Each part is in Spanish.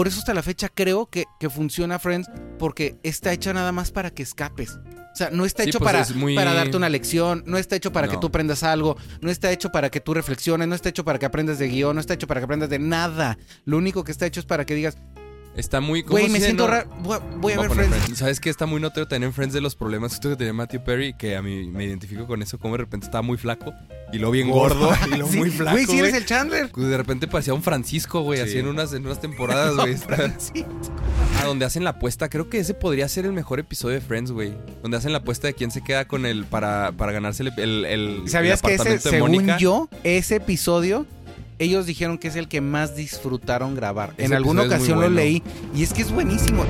por eso hasta la fecha creo que, que funciona Friends, porque está hecha nada más para que escapes. O sea, no está Sí, hecho pues para, es muy- para darte una lección, no está hecho para que tú aprendas algo, no está hecho para que tú reflexiones, no está hecho para que aprendas de guion, no está hecho para que aprendas de nada. Lo único que está hecho es para que digas, Está muy... ¿cómo güey, me siento no? raro, voy, a- voy a Voy ver Friends. Friends. ¿Sabes qué? Está muy notorio tener en Friends de los problemas que tenía Matthew Perry, que a mí me identifico con eso, como de repente estaba muy flaco y luego bien gordo, y luego Sí, muy flaco, Güey, si eres güey. el Chandler. De repente parecía un Francisco, güey, Sí. así en unas, en unas temporadas, güey. Sí. A donde hacen la apuesta, creo que ese podría ser el mejor episodio de Friends, güey. Donde hacen la apuesta de quién se queda con el para, para ganarse el, el, el- ¿Sabías el que ese, apartamento de según Mónica. yo, ese episodio, ellos dijeron que es el que más disfrutaron grabar? Ese en alguna ocasión lo leí y es que es buenísimo.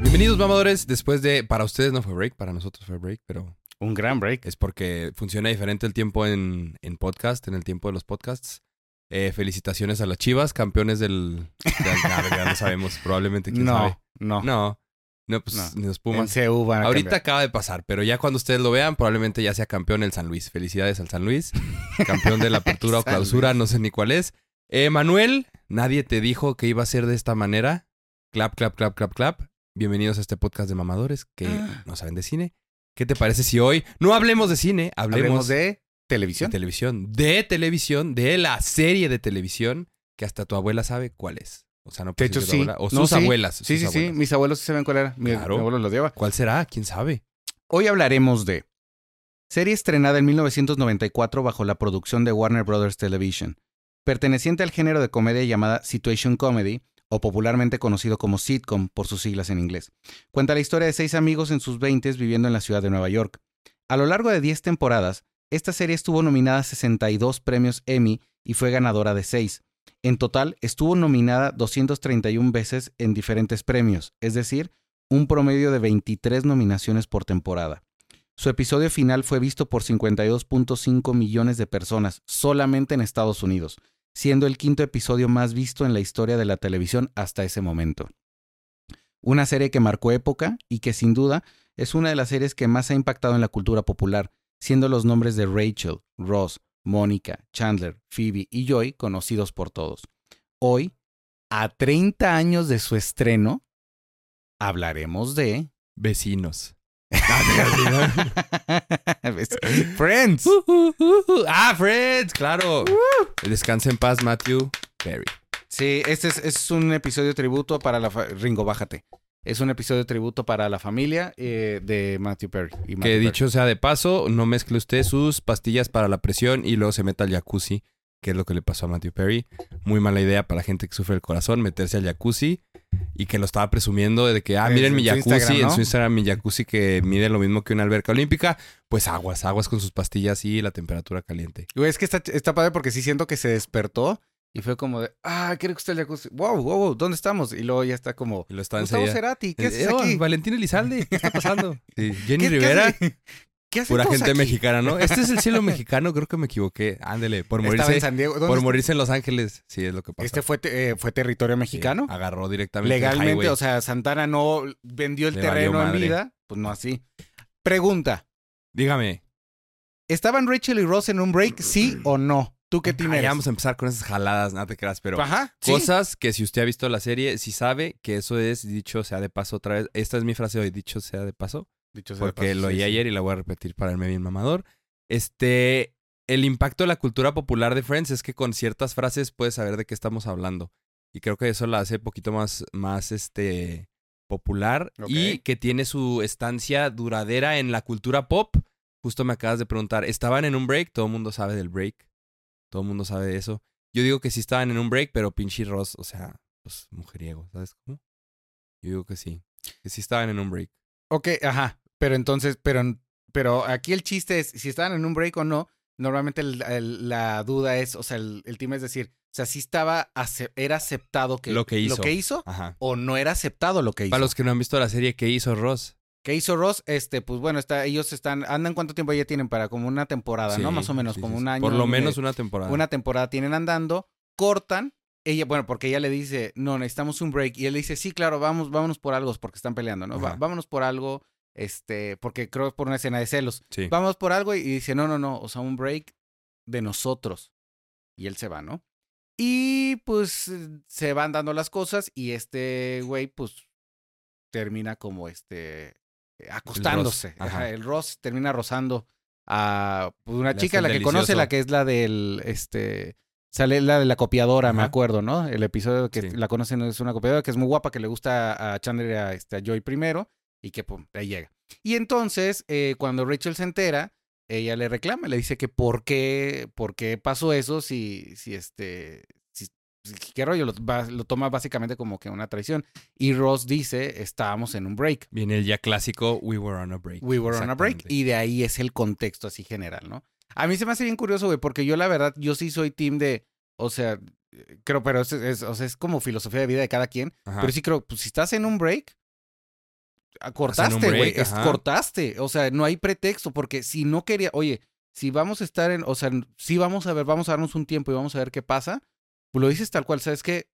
Bienvenidos, mamadores. Después de. Para ustedes no fue break, para nosotros fue break, pero Un gran break. es porque funciona diferente el tiempo en, en podcast, en el tiempo de los podcasts. Eh, felicitaciones a las Chivas, campeones del. del- lo sabemos, probablemente quién No, sabe. no, No, no, pues No. ni los En Pumas. CU van a Ahorita cambiar. acaba de pasar, pero ya cuando ustedes lo vean, probablemente ya sea campeón el San Luis. Felicidades al San Luis. Campeón de la apertura o clausura, Luis. no sé ni cuál es. Eh, Manuel, nadie te dijo que iba a ser de esta manera. Clap, clap, clap, clap, clap. Bienvenidos a este podcast de mamadores que no saben de cine. ¿Qué te parece si hoy no hablemos de cine, hablemos, Hablemos de de televisión. televisión? De televisión, de la serie de televisión que hasta tu abuela sabe cuál es. O sea, no De hecho, sí. abuela, o No, sus sí. abuelas. Sí, sus sí, sí. Mis abuelos sí saben cuál era. Mi, Claro. mi abuelo lo lleva. ¿Cuál será? ¿Quién sabe? Hoy hablaremos de serie estrenada en 1994 bajo la producción de Warner Brothers Television, perteneciente al género de comedia llamada Situation Comedy, o popularmente conocido como sitcom por sus siglas en inglés. Cuenta la historia de seis amigos en sus 20 viviendo en la ciudad de Nueva York. A lo largo de 10 temporadas, esta serie estuvo nominada a 62 premios Emmy y fue ganadora de 6. En total, estuvo nominada 231 veces en diferentes premios, es decir, un promedio de 23 nominaciones por temporada. Su episodio final fue visto por 52.5 millones de personas solamente en Estados Unidos, siendo el quinto episodio más visto en la historia de la televisión hasta ese momento. Una serie que marcó época y que sin duda es una de las series que más ha impactado en la cultura popular, siendo los nombres de Rachel, Ross, Mónica, Chandler, Phoebe y Joy conocidos por todos. Hoy, a 30 años de su estreno, hablaremos de... Vecinos. Friends. ah, Friends, claro. Descansa en paz, Matthew Perry. Sí, este es, es un episodio tributo para la... Ringo, bájate. Es un episodio tributo para la familia eh, de Matthew Perry. y Matthew Que Perry. dicho sea de paso, no mezcle usted sus pastillas para la presión y luego se meta al jacuzzi, que es lo que le pasó a Matthew Perry. Muy mala idea para la gente que sufre el corazón meterse al jacuzzi y que lo estaba presumiendo de que, ah, En miren su mi jacuzzi, en su Instagram mi jacuzzi que mide lo mismo que una alberca olímpica. Pues aguas, aguas con sus pastillas y la temperatura caliente. Es que está, está padre porque sí siento que se despertó y fue como de... Ah, quiero que usted el jacuzzi. Wow, wow, wow, ¿dónde estamos? Y luego ya está como... Y lo está Gustavo. Cerati, ¿qué Eh, haces oh, aquí? Valentín Elizalde, ¿qué está pasando? Sí, Jenny ¿Qué- qué Rivera, hace- ¿Qué hace pura gente aquí? mexicana, ¿no? Este es el cielo mexicano, creo que me equivoqué. Ándele, por en morirse, San Diego. ¿Dónde por está? morirse en Los Ángeles. Sí, es lo que pasó. Este fue, eh, fue territorio Sí, mexicano. agarró directamente Legalmente, o sea, Santana no vendió el Le terreno en vida. Pues no así. Pregunta. Dígame. ¿Estaban Rachel y Ross en un break, sí o no? ¿Tú qué tienes? ya vamos a empezar con esas jaladas, no te creas, pero Ajá, ¿sí? cosas que si usted ha visto la serie, si sabe que eso es dicho sea de paso otra vez. Esta es mi frase hoy, dicho sea de paso, Dicho sea de porque paso, lo oí sí. ayer y la voy a repetir para irme bien mamador. Este, el impacto de la cultura popular de Friends es que con ciertas frases puedes saber de qué estamos hablando. Y creo que eso la hace un poquito más, más este, popular y que tiene su estancia duradera en la cultura pop. Justo me acabas de preguntar, ¿estaban en un break? Todo el mundo sabe del break. Todo el mundo sabe de eso. Yo digo que sí estaban en un break, pero pinche Ross, o sea, pues mujeriego, ¿sabes cómo? Yo digo que sí. Que sí estaban en un break. Ok, ajá. Pero entonces, pero, pero aquí el chiste es, si estaban en un break o no, normalmente el- el- la duda es, o sea, el, el tema es decir, o sea, si estaba, era aceptado que, Lo que hizo. lo que hizo Ajá. o no era aceptado lo que hizo. Para los que no han visto la serie, ¿qué hizo Ross? ¿Qué hizo Ross? Este, pues bueno, está, ellos están, andan cuánto tiempo ya tienen para como una temporada, ¿no? Más o menos, sí, como sí, un año. Por lo menos una temporada. una temporada tienen andando, cortan, ella, bueno, porque ella le dice, no, necesitamos un break, y él le dice, sí, claro, vamos, vámonos por algo, porque están peleando, ¿no? Va- vámonos por algo, este, porque creo que es por una escena de celos. Sí. Vamos por algo, y dice, no, no, no, o sea, un break de nosotros. Y él se va, ¿no? Y pues se van dando las cosas y este güey pues termina como este acostándose. Ajá. Ajá, el Ross termina rozando a pues, una Le chica, la el que conoce, la que es la del este sale la de la copiadora, me acuerdo, ¿no? El episodio que Sí. la conocen es una copiadora que es muy guapa, que le gusta a Chandler a, este, a Joy primero y que pum, ahí llega. Y entonces, eh, cuando Rachel se entera, ella le reclama, le dice que por qué, por qué pasó eso si, si este, qué rollo, lo, va- lo toma básicamente como que una traición. Y Ross dice, estábamos en un break. Viene el ya clásico We were on a break. We were on a break. Y de ahí es el contexto así general, ¿no? A mí se me hace bien curioso, güey, porque yo la verdad, yo sí soy team de, o sea, creo, pero es, es- o sea, es como filosofía de vida de cada quien. Ajá. Pero sí creo, pues si estás en un break, ah, cortaste, güey, cortaste. O sea, no hay pretexto, porque si no quería, oye, si vamos a estar en, o sea, si vamos a ver, vamos a darnos un tiempo y vamos a ver qué pasa, pues lo dices tal cual, ¿sabes qué?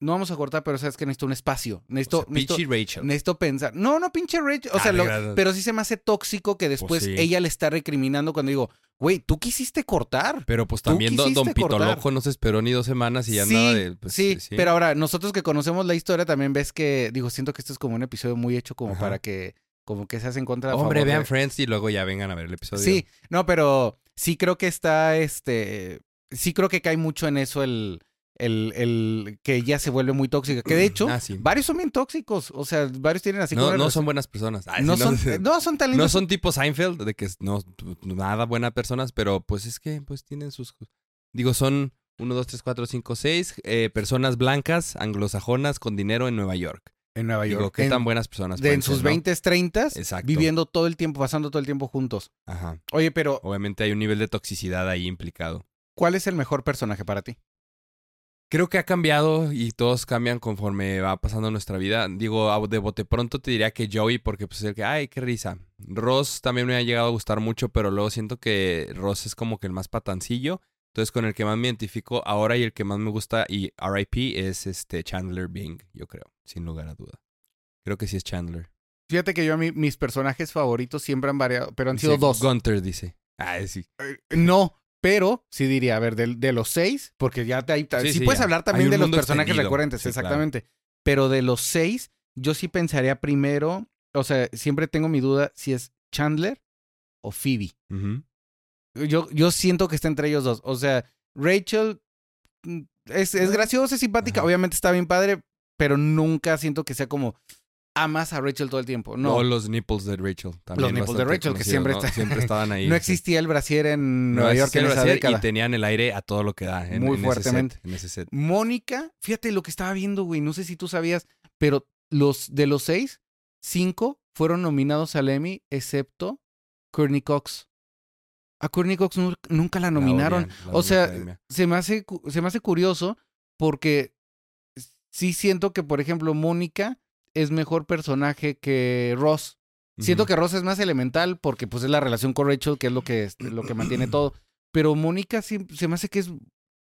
No vamos a cortar, pero sabes que necesito un espacio. O Necesito, sea, necesito, Pichi Rachel. necesito pensar. No, no, pinche Rachel. O Ah, sea, lo- pero sí se me hace tóxico que después sí. ella le está recriminando cuando digo, güey, tú quisiste cortar. Pero pues también Don, Don quisiste Pito cortar. Loco no se esperó ni dos semanas y ya sí, andaba de. pues, sí, pero ahora nosotros que conocemos la historia también ves que, digo, siento que esto es como un episodio muy hecho como Ajá. para que, como que se hace en contra Hombre, favor de- vean Friends y luego ya vengan a ver el episodio. Sí, no, pero sí creo que está, este, sí creo que cae mucho en eso el, el, el que ella se vuelve muy tóxica. Que de hecho, Ah, sí. varios son bien tóxicos. O sea, varios tienen así No, no son buenas personas. Ay, no, son, no son tan No son tipo Seinfeld, de que no, nada buenas personas, pero pues es que pues tienen sus... Digo, son 1, 2, 3, 4, 5, 6 personas blancas, anglosajonas, con dinero en Nueva York. en Nueva York. Digo, qué en, tan buenas personas de, en sus ¿no? 20, 30, Exacto. viviendo todo el tiempo, pasando todo el tiempo juntos. Ajá. Oye, pero Obviamente hay un nivel de toxicidad ahí implicado. ¿Cuál es el mejor personaje para ti? Creo que ha cambiado y todos cambian conforme va pasando nuestra vida. Digo, de bote pronto te diría que Joey, porque pues el que, ay, qué risa. Ross también me ha llegado a gustar mucho, pero luego siento que Ross es como que el más patancillo. Entonces, con el que más me identifico ahora y el que más me gusta y RIP es este Chandler Bing, yo creo, sin lugar a duda. Creo que sí es Chandler. Fíjate que yo a mí, mis personajes favoritos siempre han variado, pero han sido Sí, dos. Gunter dice. Ah, sí. Eh, No, pero sí diría, a ver, de, de los seis, porque ya te, hay- Sí, puedes ya. hablar también de los personajes extendido. recurrentes, Sí, claro. exactamente. Pero de los seis, yo sí pensaría primero, o sea, siempre tengo mi duda si es Chandler o Phoebe. Yo, yo siento que está entre ellos dos. O sea, Rachel mm, es, es graciosa, es simpática, Ajá. obviamente está bien padre, pero nunca siento que sea como amas a Rachel todo el tiempo. No, O los nipples de Rachel. También Los nipples de Rachel, que siempre ¿no? está- siempre estaban ahí. no existía el brasier en No Nueva York en esa década. Y tenían el aire a todo lo que da. En, Muy en ese fuertemente. set, en ese set. Mónica, fíjate lo que estaba viendo, güey. No sé si tú sabías, pero los de los seis, cinco fueron nominados al Emmy, excepto Courtney Cox. A Courtney Cox nu- nunca la nominaron. la o sea, academia. se me, hace, se me hace curioso porque sí siento que, por ejemplo, Mónica es mejor personaje que Ross. Siento que Ross es más elemental porque pues es la relación con Rachel que es lo que, es- lo que mantiene todo. Pero Mónica sí, se me hace que es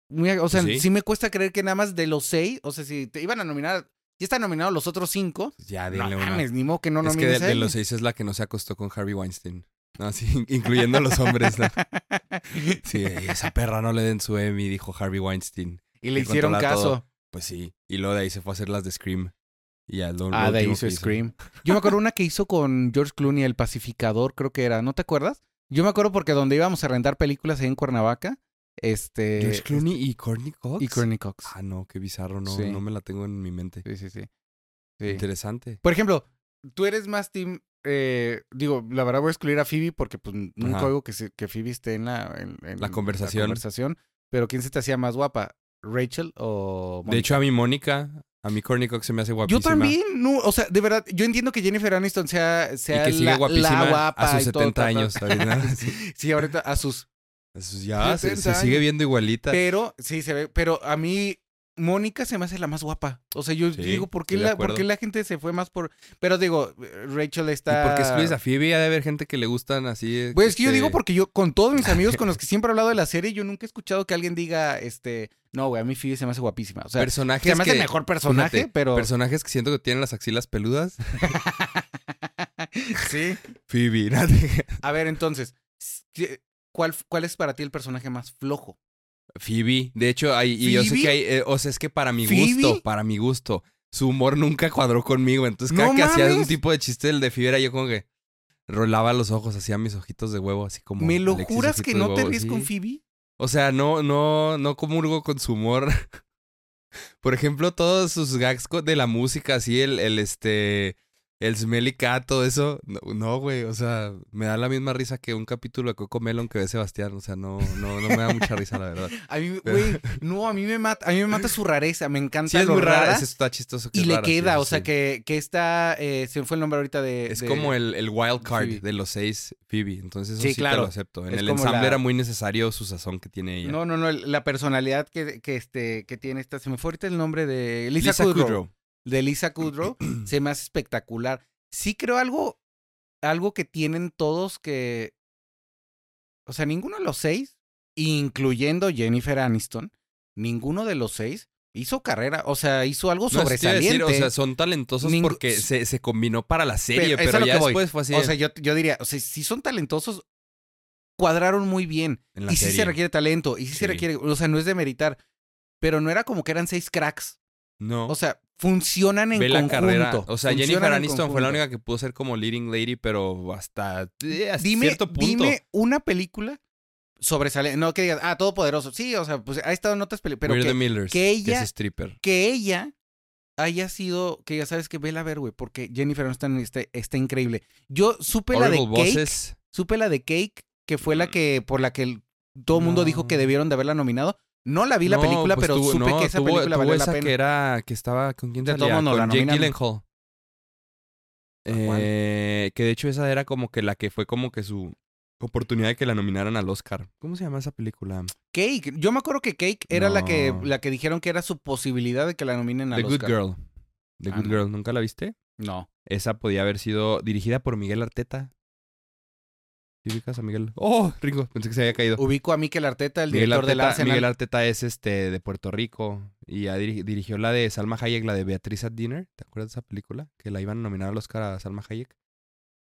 muy... O sea, Sí. sí. me cuesta creer que nada más de los seis, o sea, si te iban a nominar, ya están nominados los otros cinco. Ya, No dile una. ni modo que no es que de, los seis es la que no se acostó con Harvey Weinstein. No, sí, incluyendo a los hombres. ¿no? Sí, esa perra no le den su Emmy, dijo Harvey Weinstein. y le hicieron caso. todo. Pues sí. Y luego de ahí se fue a hacer las de Scream. Y ya, lo, lo Ah, de ahí último hizo. Scream. Yo me acuerdo una que hizo con George Clooney, El Pacificador, creo que era. ¿No te acuerdas? Yo me acuerdo porque donde íbamos a rentar películas ahí en Cuernavaca, este... George Clooney y Courtney Cox. Y Courtney Cox. Ah, no, qué bizarro. No, Sí. no me la tengo en mi mente. Sí, sí, sí. Sí. Interesante. Por ejemplo, tú eres más team... eh, digo, la verdad voy a excluir a Phoebe porque pues nunca Ajá. oigo que, se- que Phoebe esté en la, en- en La conversación. conversación. Pero ¿quién se te hacía más guapa? ¿Rachel o Mónica? De hecho, a mí Mónica, a mí Courtney Cox se me hace guapísima. Yo también, no, o sea, de verdad, yo entiendo que Jennifer Aniston sea, Y sea que sigue la, guapísima la guapa a sus y todo, 70 ta, ta. años. ahorita. Sí, ahorita a sus ya se, 70 se sigue viendo igualita. Pero, sí, se ve. Pero a mí, Mónica se me hace la más guapa. O sea, yo Sí, digo, ¿por qué, la, ¿por acuerdo. qué la gente se fue más por...? Pero digo, Rachel ¿Y está... por qué excluyes a Phoebe? Ha de haber gente que le gustan así. Pues es que yo este, digo porque yo, con todos mis amigos con los que siempre he hablado de la serie, yo nunca he escuchado que alguien diga, este... No, güey, a mí Phoebe se me hace guapísima. O sea, personajes se me hace que- el mejor personaje, fíjate, pero... Personajes que siento que tienen las axilas peludas. sí. Phoebe. ¿no? A ver, entonces, ¿cuál, ¿cuál es para ti el personaje más flojo? Phoebe. De hecho, hay, y yo sé que hay, eh, o sea, es que para mi ¿Phoebe? gusto, para mi gusto, su humor nunca cuadró conmigo. Entonces, cada ¡No que hacía un tipo de chiste del de Phoebe era yo como que rolaba los ojos, hacía mis ojitos de huevo, así como. ¿Me lo Alexis juras que no te ríes con. Phoebe? O sea, no, no, no comulgo con su humor. Por ejemplo, todos sus gags de la música, así, el, el este, el smelly cat, todo eso. No, no, güey, o sea, me da la misma risa que un capítulo de Coco Melon que ve Sebastián. O sea, no, no, no me da mucha risa, la verdad. A mí, güey, no, a mí me mata, a mí me mata su rareza, me encanta Sí, es lo muy rara, rara eso está chistoso. que y es le rara, queda, sí, o sea que, que está, eh, se me fue el nombre ahorita de... Es de- como el, el wild card Phoebe. de los seis Phoebe. Entonces, eso Sí, sí, te claro. lo acepto. En Es el ensamble la- era muy necesario su sazón que tiene ella. No, no, no, la personalidad que, que, este, que tiene esta, se me fue ahorita el nombre de Lisa, Lisa Kudrow. Kudrow. De Lisa Kudrow, se me hace espectacular. Sí creo algo, algo que tienen todos que, o sea, ninguno de los seis, incluyendo Jennifer Aniston, ninguno de los seis hizo carrera, o sea, hizo algo No, sobresaliente. decir, o sea, son talentosos porque se, se combinó para la serie, Pero ya después fue así. O sea, yo, yo diría, o sea, si son talentosos, cuadraron muy bien. en la Y sí se requiere talento, y sí, se Sí. requiere, o sea, no es de meritar. Pero no era como que eran seis cracks. No. O sea, funcionan en Ve la conjunto. carrera. O sea, funcionan Jennifer en Aniston fue la única que pudo ser como leading lady, pero hasta, eh, hasta Dime, cierto punto. dime una película sobresale, no que digas, ah, todopoderoso. Sí, o sea, pues ha estado en otras películas, pero We're the que, Millers, que ella- es stripper. que ella haya sido, que ya sabes que vela a ver, güey, porque Jennifer Aniston está, está increíble. Yo supe la de Horrible Cake, Bosses. supe la de Cake, que fue la que, por la que el- todo el mundo dijo que debieron de haberla nominado. No la vi la No, película, pues pero tuvo- supe no, que esa tuvo- película tuvo valía la esa pena. que era, que estaba, ¿con quién De salía? modos, la Con Jake. Eh, que de hecho esa era como que la que fue como que su oportunidad de que la nominaran al Oscar. ¿Cómo se llama esa película? Cake, yo me acuerdo que Cake era la que la que dijeron que era su posibilidad de que la nominen al The Good Oscar. Girl. The Ah, Good. Girl, ¿nunca la viste? No. Esa podía haber sido dirigida por Miguel Arteta. ¿Sí ubicas a Miguel? ¡Oh! Ringo, pensé que se había caído. Ubico a Mikel Arteta, el director del Arteta, Arsenal. Miguel Arteta es este de Puerto Rico y ya diri- dirigió la de Salma Hayek, la de Beatriz at Dinner. ¿Te acuerdas de esa película? Que la iban a nominar al Oscar a Salma Hayek.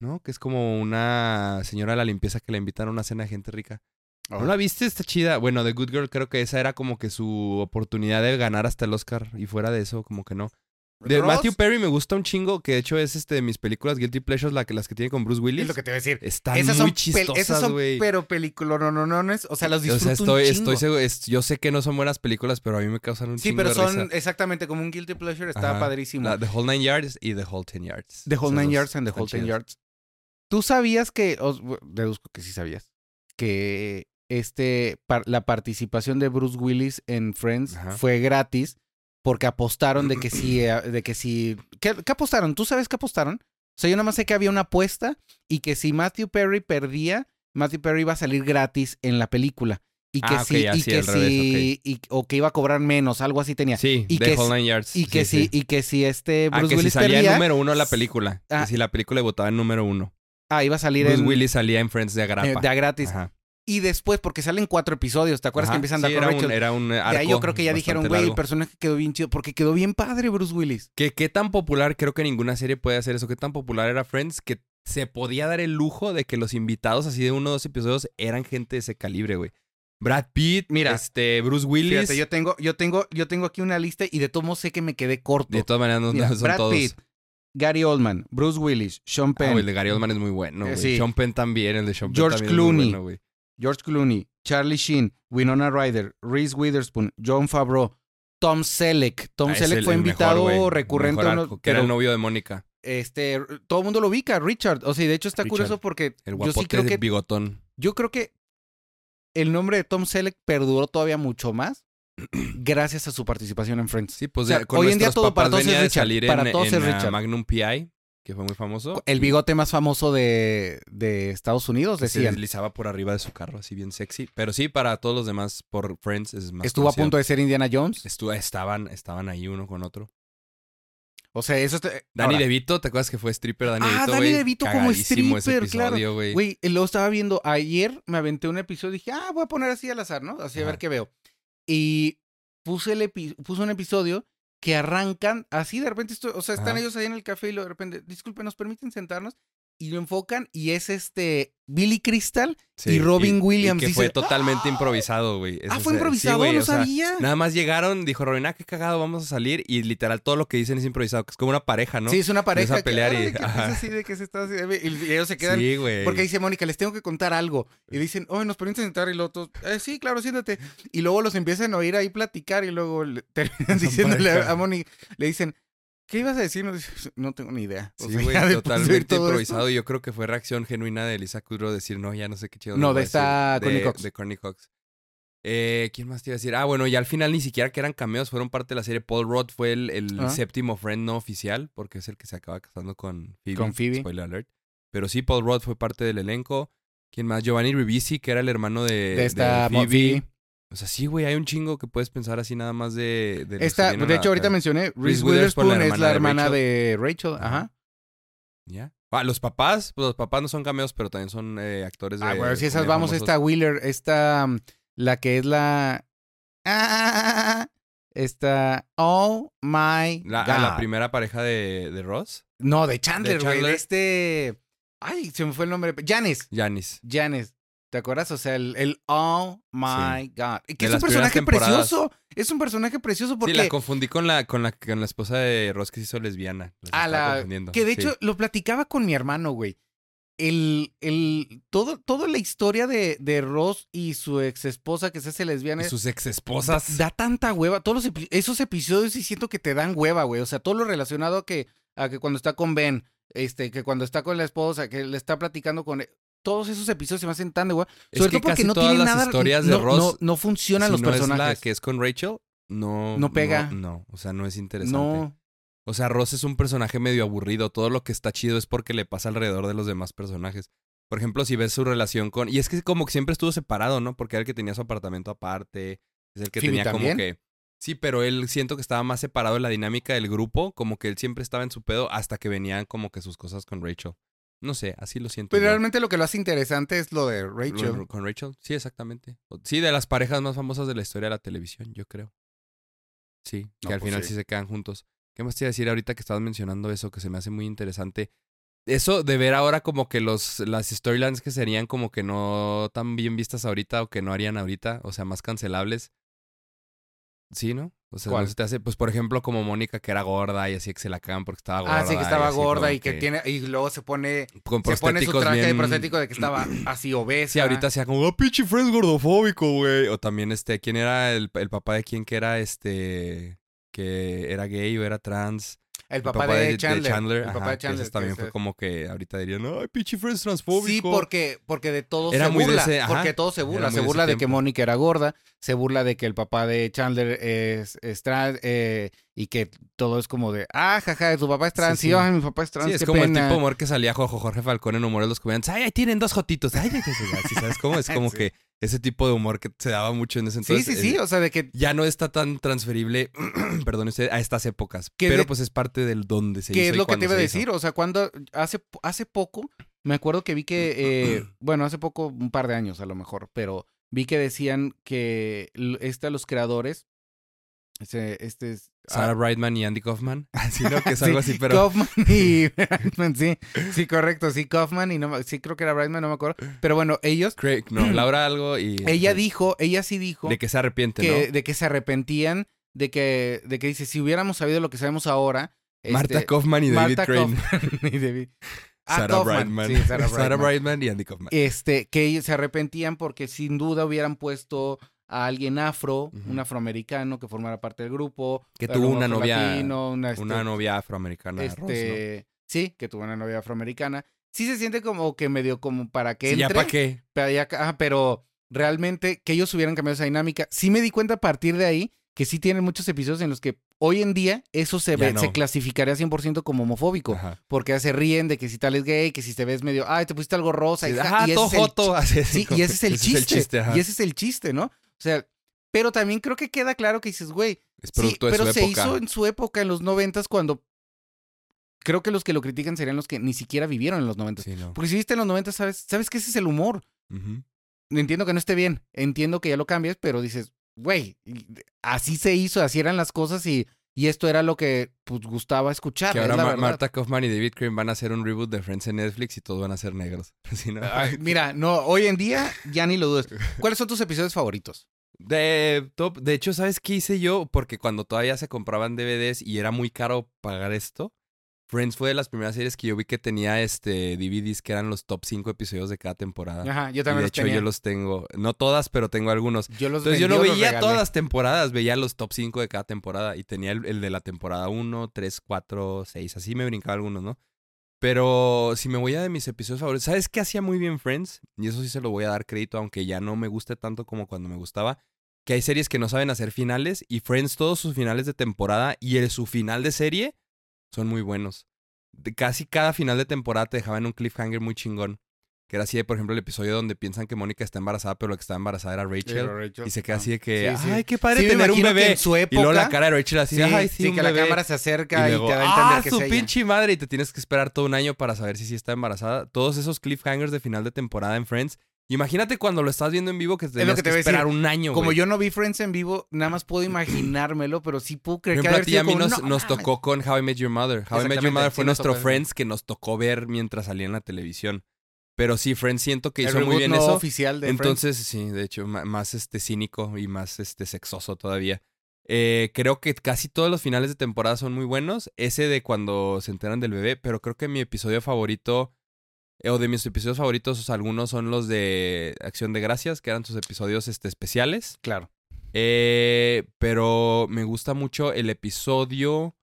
¿No? Que es como una señora de la limpieza que le invitan a una cena de gente rica. Oh. ¿No la viste? Está chida. Bueno, The Good Girl creo que esa era como que su oportunidad de ganar hasta el Oscar. Y fuera de eso, como que no. De Ross, Matthew Perry me gusta un chingo, que de hecho es este de mis películas Guilty Pleasures, la que, las que tiene con Bruce Willis. Es lo que te voy a decir. Están esas muy son chistosas, esas son pero películas no no no no es, o sea, las O disfruto sea, estoy, un chingo. estoy seguro, es- yo sé que no son buenas películas, pero a mí me causan un Sí, chingo pero de son risa. exactamente como un guilty pleasure, está Ajá. padrísimo. La- The Whole Nine Yards y The Whole Ten Yards. The Whole Nine Yards and The Whole Ten. Yards. ¿Tú sabías que, deduzco que sí sabías, que este, par- la participación de Bruce Willis en Friends Ajá. fue gratis porque apostaron de que sí, eh, de que sí, ¿qué, qué apostaron? ¿Tú sabes qué apostaron? O sea, yo nada más sé que había una apuesta y que si Matthew Perry perdía, Matthew Perry iba a salir gratis en la película. Y que Ah, sí, y que revés, sí, y- o que iba a cobrar menos, algo así tenía. Sí, Y que Yards. Y que sí, y que si este Ah, Bruce que si salía perdía, en número uno la película. Ah. Que si la película votaba en número uno. ah, iba a salir Bruce en, Willis salía en Friends de Agrapa. eh, de a gratis. Ajá. Y después, porque salen cuatro episodios, ¿te acuerdas Ajá, que empiezan sí, a dar era un, era un De ahí arco yo creo que ya dijeron, güey, el personaje quedó bien chido, porque quedó bien padre Bruce Willis. ¿Qué, ¿Qué tan popular? Creo que ninguna serie puede hacer eso. ¿Qué tan popular era Friends? Que se podía dar el lujo de que los invitados así de uno o dos episodios eran gente de ese calibre, güey. Brad Pitt, Mira, este, Bruce Willis. Fíjate, yo tengo, yo tengo, yo tengo aquí una lista y de todos modos sé que me quedé corto. De todas maneras, no, Mira, no son Brad todos. Pitt, Gary Oldman, Bruce Willis, Sean Ah, Penn, güey, el de Gary Oldman es muy bueno, Eh, güey. sí. Sean Penn también, el de Sean Penn George también es muy Clooney. bueno, güey. George Clooney, Charlie Sheen, Winona Ryder, Reese Witherspoon, John Favreau, Tom Selleck. Tom Ah, Selleck el- fue el invitado mejor, recurrente. Mejor uno- que era el novio de Mónica. este, todo el mundo lo ubica, Richard. O sea, de hecho está Richard, curioso porque El yo sí creo que bigotón. Yo creo que el nombre de Tom Selleck perduró todavía mucho más gracias a su participación en Friends. Sí, pues O sea, hoy en día todo para todos es Richard, para en, todos es Richard. Magnum P.I., que fue muy famoso. El bigote más famoso de, de Estados Unidos, que se decían. deslizaba por arriba de su carro, así bien sexy. Pero sí, para todos los demás, por Friends es más Estuvo a punto de ser Indiana Jones. Estuvo- estaban, estaban ahí uno con otro. O sea, eso está... Danny ahora, DeVito, ¿te acuerdas que fue stripper Danny Ah, DeVito, Danny güey? DeVito como ese stripper, claro. güey. Lo estaba viendo ayer, me aventé un episodio y dije, ah, voy a poner así al azar, ¿no? Así a ver qué veo. Y puse, el epi- puse un episodio que arrancan así de repente, estoy, o sea, están Ajá. ellos ahí en el café y de repente, disculpe, ¿nos permiten sentarnos? Y lo enfocan y es este Billy Crystal Sí, y Robin y Williams. que Dice, fue totalmente "¡Ah!". improvisado, güey. Ah, fue improvisado, güey, no sea, sabía. Nada más llegaron, dijo Robin, ah, qué cagado, vamos a salir. Y literal, todo lo que dicen es improvisado, que es como una pareja, ¿no? Sí, es una pareja. a pelear que, y- "Órale, ¿qué ajá. pasa así de que se está así? Y ellos se quedan. Sí, güey. Porque dice Mónica, les tengo que contar algo. Y dicen, oye, nos permiten sentar y los otros, "Eh, sí, claro, siéntate. Y luego los empiezan a oír ahí platicar y luego le- terminan diciéndole a, a Mónica, le dicen, ¿qué ibas a decir? No, tengo ni idea. O Sí, güey, totalmente esto- improvisado. Y yo creo que fue reacción genuina de Elisa Kudrow decir, no, ya no sé qué chido. No, de esta decir". Courtney de, Cox. De Courtney Cox. Eh, ¿Quién más te iba a decir? Ah, bueno, ya al final ni siquiera que eran cameos, fueron parte de la serie. Paul Rudd fue el, el Ah. séptimo friend no oficial, porque es el que se acaba casando con Phoebe. Con Phoebe. Spoiler alert. Pero sí, Paul Rudd fue parte del elenco. ¿Quién más? Giovanni Ribisi, que era el hermano de, de esta de Phoebe. Phoebe. O sea, sí, güey, hay un chingo que puedes pensar así nada más de... de Esta, de a hecho, ahorita mencioné, Reese Witherspoon, Witherspoon la es la hermana de de Rachel. Ajá. ¿Ya? Ah, los papás, pues los papás no son cameos, pero también son eh, actores de... Ah, bueno, si esas vamos, famosos. esta Wheeler, esta, mm, la que es la... Ah, esta... Oh my La, God. a la primera pareja de, de Ross, No, de Chandler, ¿De güey. De, este. Ay, se me fue el nombre. Janis. Janice. Janis. ¿Te acuerdas? O sea, el, el Oh my God. Y Que De es un personaje precioso. Es un personaje precioso porque. Sí, la confundí con la, con, la, con la esposa de Ross que se hizo lesbiana. A la, que de Sí. hecho lo platicaba con mi hermano, güey. El, el, todo, toda la historia de, de Ross y su ex esposa que se hace lesbiana. Y sus ex esposas. Da tanta hueva. Todos los esos episodios sí siento que te dan hueva, güey. O sea, todo lo relacionado a que, a que cuando está con Ben, este, que cuando está con la esposa, que le está platicando con. Todos esos episodios se me hacen tan de. Es Sobre que todo porque casi no todas tienen las nada. historias de no, Ross, no, no funcionan si los no es personajes. la que es con Rachel, no... No pega. No, no, o sea, no es interesante. no. O sea, Ross es un personaje medio aburrido. Todo lo que está chido es porque le pasa alrededor de los demás personajes. Por ejemplo, si ves su relación con... Y es que como que siempre estuvo separado, ¿no? Porque era el que tenía su apartamento aparte. Es el que Phoebe tenía como que... Sí, pero él siento que estaba más separado de la dinámica del grupo. Como que él siempre estaba en su pedo hasta que venían como que sus cosas con Rachel. No sé, así lo siento. Pero yo. realmente lo que lo hace interesante es lo de Rachel. ¿Con Rachel? Sí, exactamente. Sí, de las parejas más famosas de la historia de la televisión, yo creo. Sí, que No, al pues final sí. sí. se quedan juntos. ¿Qué más te iba a decir ahorita que estabas mencionando eso, que se me hace muy interesante? Eso de ver ahora como que los, las storylines que serían como que no tan bien vistas ahorita o que no harían ahorita, o sea, más cancelables. Sí, ¿no? O sea, ¿Cuál? no se te hace, pues por ejemplo, como Mónica que era gorda y así que se la cagan porque estaba gorda. Ah, sí, que estaba así gorda y que, tiene. Y luego se pone. con Se pone su traje de prostético de que estaba así obesa. Sí, ahorita hacía como, ah, pinche Friends gordofóbico, güey. O también, este, ¿quién era el, el papá de quién que era, este, que era gay o era trans? El papá, de, Chandler. el ajá, papá de Chandler. también fue como que ahorita dirían, ay, pinche Friends transfóbico. Sí, porque, porque de todo Era se muy de burla. ese- ajá, porque todo se burla. Se de burla de que. Mónica era gorda. Se burla de que el papá de Chandler es, es trans. eh, y que todo es como de, ah, jaja, tu papá es trans. Sí, Sí, sí. ay, mi papá es trans. Sí, es qué como el pena". tipo de humor que salía Jorge Falcón en Humor de los Comediantes. Ay, ahí tienen dos jotitos. Ay, ay, así, ¿sabes cómo? Es como Sí. que ese tipo de humor que se daba mucho en ese Sí, entonces. sí, sí. eh, O sea, de que ya no está tan transferible, perdón usted, a estas épocas. Que Pero de- pues es parte del donde se ¿Qué hizo es y lo que te iba a hizo. decir? O sea, cuando hace, hace poco, me acuerdo que vi que, eh, bueno, hace poco, un par de años a lo mejor, pero vi que decían que este, los creadores, este, este es... Sarah ah, Brightman y Andy Kaufman. Así no, que es sí, algo así, pero. Kaufman y Brightman, sí, sí, correcto, sí, Kaufman y no, sí creo que era Brightman, no me acuerdo, pero bueno, ellos, Craig, no, Laura algo y. ella dijo, ella sí dijo De que se arrepiente, que, ¿no? de que se arrepentían, de que, de que dice, si hubiéramos sabido lo que sabemos ahora... Marta este, Kaufman y David Marta Crane. Kaufman y David. Ah, Sarah Kaufman, Brightman. sí, Sarah Brightman. Brightman y Andy Kaufman. Este, que ellos se arrepentían porque sin duda hubieran puesto a alguien afro, un afroamericano que formara parte del grupo. Que tuvo una novia- latino, una, este, Una novia afroamericana. Ross, ¿no? este, Sí, que tuvo una novia afroamericana. Sí se siente como que medio como para que Sí, ¿Ya entre. para qué? pero, ya- pero realmente que ellos hubieran cambiado esa dinámica. Sí me di cuenta a partir de ahí que sí tienen muchos episodios en los que hoy en día eso se, ve, no. se clasificaría 100% como homofóbico. Ajá. Porque se ríen de que si tal es gay, que si te ves medio, ay, te pusiste algo rosa. Sí, y, ajá, y ese todo es el joto. así, Sí, y ese es el chiste. y ese es el chiste, ¿no? O sea, pero también creo que queda claro que dices, güey, Es sí, de pero su se época. hizo en su época, en los noventas, cuando creo que los que lo critican serían los que ni siquiera vivieron en los noventas. Sí, no. Porque si viste en los noventas, sabes, sabes que ese es el humor. Entiendo que no esté bien, entiendo que ya lo cambies, pero dices, güey, así se hizo, así eran las cosas y Y esto era lo que pues, gustaba escuchar. Que es ahora la Ma- verdad. Marta Kaufman y David Crane van a hacer un reboot de Friends en Netflix y todos van a ser negros. Así, ¿no? Ay, mira, no, hoy en día ya ni lo dudes. ¿Cuáles son tus episodios favoritos? De top. De hecho, ¿sabes qué hice yo? Porque cuando todavía se compraban DVDs y era muy caro pagar esto, Friends fue de las primeras series que yo vi que tenía este DVDs que eran los top 5 episodios de cada temporada. Ajá, yo Y también de los hecho, tenía. yo los tengo. No todas, pero tengo algunos. Yo los Entonces yo no veía todas las temporadas, veía los top 5 de cada temporada y tenía el, el de la temporada 1, 3, 4, 6, así me brincaba algunos, ¿no? Pero si me voy a de mis episodios favoritos, ¿sabes qué hacía muy bien Friends? Y eso sí se lo voy a dar crédito, aunque ya no me guste tanto como cuando me gustaba. Que hay series que no saben hacer finales y Friends todos sus finales de temporada y el, su final de serie son muy buenos. De casi cada final de temporada te dejaban un cliffhanger muy chingón. Que era así de, por ejemplo, el episodio donde piensan que Mónica está embarazada, pero la que está embarazada era Rachel. Y se queda así de que, Sí, sí. ay, qué padre Sí, tener un que bebé. en su Y luego la época- cara de Rachel así, Sí, ay, sí, sí, un que la bebé". cámara se acerca y, luego, te da a entender ah, que su ella. pinche madre. Y te tienes que esperar todo un año para saber si sí está embarazada. Todos esos cliffhangers de final de temporada en Friends. Imagínate cuando lo estás viendo en vivo que te lo tenías que que, te a decir. esperar un año, Como yo no vi Friends en vivo, nada más puedo imaginármelo, pero sí puedo creer que ejemplo, a haber ti y a mí como, nos, "No nos mames". tocó con How I Met Your Mother. How I Met Your Mother fue nuestro. Friends que nos tocó ver mientras salía en la televisión. Pero sí, Friends siento que El hizo muy bien no eso. oficial de Friends. Entonces, sí, de hecho, más este cínico y más este sexoso todavía. Eh, creo que casi todos los finales de temporada son muy buenos. Ese de cuando se enteran del bebé, pero creo que mi episodio favorito, eh, o de mis episodios favoritos, algunos son los de Acción de Gracias, que eran sus episodios este, especiales. Claro. Eh, pero me gusta mucho el episodio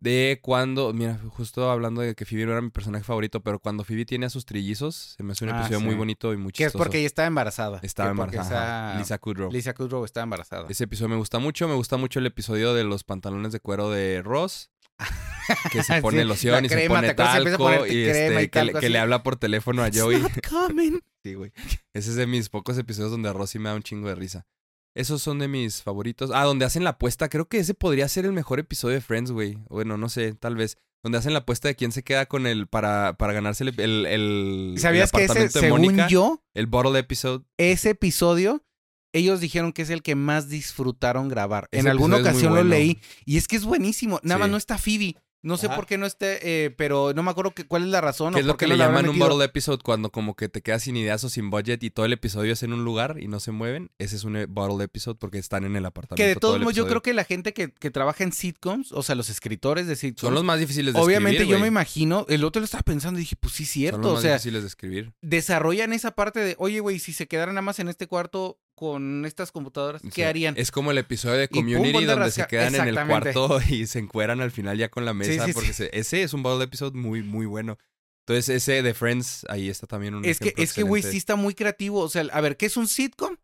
de cuando, mira, justo hablando de que Phoebe no era mi personaje favorito, pero cuando Phoebe tiene a sus trillizos, se me hace un Ah, episodio sí. muy bonito y muy Que es chistoso. porque ella estaba embarazada. Estaba embarazada. esa- Lisa Kudrow. Lisa Kudrow estaba embarazada. Ese episodio me gusta mucho. Me gusta mucho el episodio de los pantalones de cuero de Ross. Que se pone Sí, loción y se crema, pone talco. Y, este, y que, le- talco que así. le habla por teléfono a Joey. Sí, güey. Ese es de mis pocos episodios donde sí me da un chingo de risa. Esos son de mis favoritos. Ah, donde hacen la apuesta. Creo que ese podría ser el mejor episodio de Friends, güey. Bueno, no sé, tal vez. Donde hacen la apuesta de quién se queda con el para, para ganarse el, el, el, el ¿Sabías que ese, según Mónica. yo, El bottle episode. ese episodio, ellos dijeron que es el que más disfrutaron grabar. Ese en alguna ocasión lo leí y es que es buenísimo. Nada más no está Phoebe. No sé Ajá. por qué no esté, eh, pero no me acuerdo que, cuál es la razón. Que o es lo que qué le no llaman un bottle episode cuando como que te quedas sin ideas o sin budget y todo el episodio es en un lugar y no se mueven. Ese es un eh, bottle episode porque están en el apartamento. Que de todo todos modos, yo creo que la gente que, que trabaja en sitcoms, o sea, los escritores de sitcoms, Son los más difíciles de obviamente escribir, yo me imagino, el otro lo estaba pensando y dije, pues sí, Son cierto. los O más sea, difíciles de escribir. desarrollan esa parte de, oye, güey, si se quedaran nada más en este cuarto con estas computadoras, ¿qué Sí. harían? Es como el episodio de pum, Community a donde se quedan en el cuarto y se encueran al final ya con la mesa. sí, porque se- ese es un bottle episode muy, muy bueno. Entonces ese de Friends, ahí está también un Es que, es que, güey, sí está muy creativo. O sea, a ver, ¿qué es un sitcom?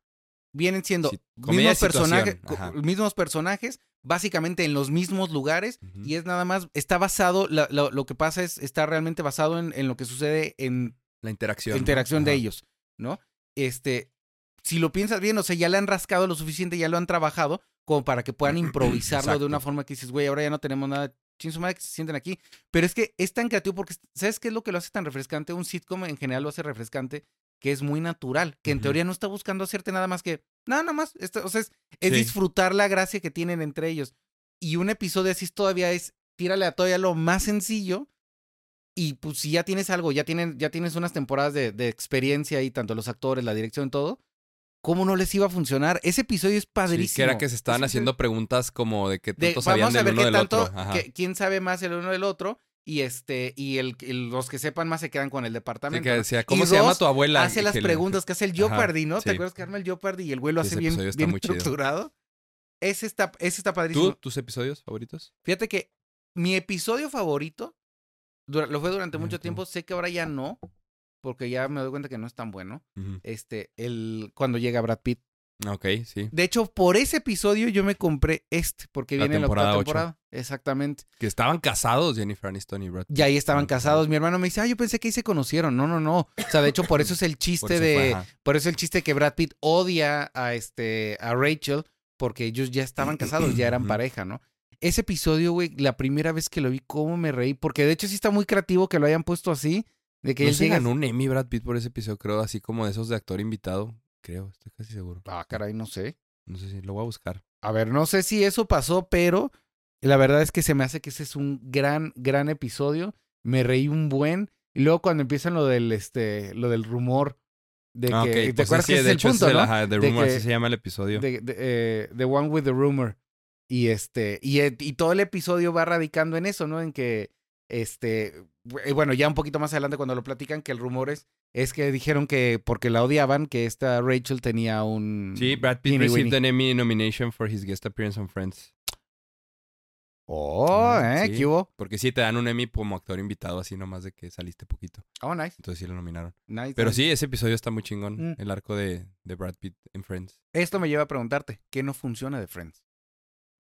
Vienen siendo mismos personajes, mismos personajes, básicamente en los mismos lugares, y es nada más, está basado, la- lo, lo que pasa es, está realmente basado en, en lo que sucede en La interacción. interacción de ellos, ¿no? Este, si lo piensas bien, o sea, ya le han rascado lo suficiente, ya lo han trabajado, como para que puedan improvisarlo de una forma que dices, güey, ahora ya no tenemos nada, chin su madre que se sienten aquí. Pero es que es tan creativo porque, ¿sabes qué es lo que lo hace tan refrescante? Un sitcom en general lo hace refrescante, que es muy natural, que en teoría no está buscando hacerte nada más que, nada, nada más, esto- o sea, es, es Sí. disfrutar la gracia que tienen entre ellos. Y un episodio así todavía es, tírale a todavía lo más sencillo. Y pues si ya tienes algo, ya, tienen, ya tienes unas temporadas de, de experiencia ahí, tanto los actores, la dirección, todo, ¿cómo no les iba a funcionar? Ese episodio es Sí, padrísimo. que era que se estaban haciendo preguntas como de qué de- tanto sabían vamos a del ver uno qué del tanto, otro. Que- quién sabe más el uno del otro, y este, y el, el- los que sepan más se quedan con el Sí, departamento. que decía, Y ¿cómo se llama tu abuela? Hace las preguntas que hace el Jeopardy, ¿no? sí. ¿Te acuerdas que arma el Jeopardy y el güey lo Sí, hace bien, bien estructurado? Ese está, ese está padrísimo. ¿Tú, tus episodios favoritos? Fíjate que mi episodio favorito lo fue durante mucho tiempo. Sé que ahora ya no, porque ya me doy cuenta que no es tan bueno. Este, el cuando llega Brad Pitt. Ok, sí. De hecho, por ese episodio yo me compré este, porque La viene en la temporada. Exactamente. Que estaban casados Jennifer Aniston y Brad. Y ahí estaban casados. Mi hermano me dice, ah, yo pensé que ahí se conocieron. No, no, no. O sea, de hecho, por eso es el chiste de. fue. Por eso el chiste que Brad Pitt odia a este a Rachel, porque ellos ya estaban casados, ya eran pareja, ¿no? Ese episodio, güey, la primera vez que lo vi, cómo me reí, porque de hecho sí está muy creativo que lo hayan puesto así, de que ¿No él se llega. ganó un Emmy Brad Pitt por ese episodio, creo, así como de esos de actor invitado. Creo, estoy casi seguro. Ah, caray, no sé. No sé si lo voy a buscar. A ver, no sé si eso pasó, pero La verdad es que se me hace que ese es un gran, gran episodio. Me reí un buen. Y luego cuando empiezan lo del, este, lo del rumor de que... Ah, ok, ¿Te pues acuerdas sí, que de es el hecho, punto, es el, no? The De Rumor, que- así se llama el episodio. de, de, eh, The One with the Rumor. Y este, y, y todo el episodio va radicando en eso, ¿no? En que, este, eh, bueno, ya un poquito más adelante cuando lo platican, que el rumor es, es que dijeron que porque la odiaban, que esta Rachel tenía un... Sí, Brad Pitt received weeny. an Emmy nomination for his guest appearance on Friends. Oh, Ah, ¿eh? sí. ¿Qué hubo? Porque sí, te dan un Emmy como actor invitado, así nomás de que saliste poquito. Oh, nice, Entonces sí lo nominaron. nice. Pero nice. sí, ese episodio está muy chingón. Mm. El arco de, de Brad Pitt en Friends. Esto me lleva a preguntarte, ¿qué no funciona de Friends?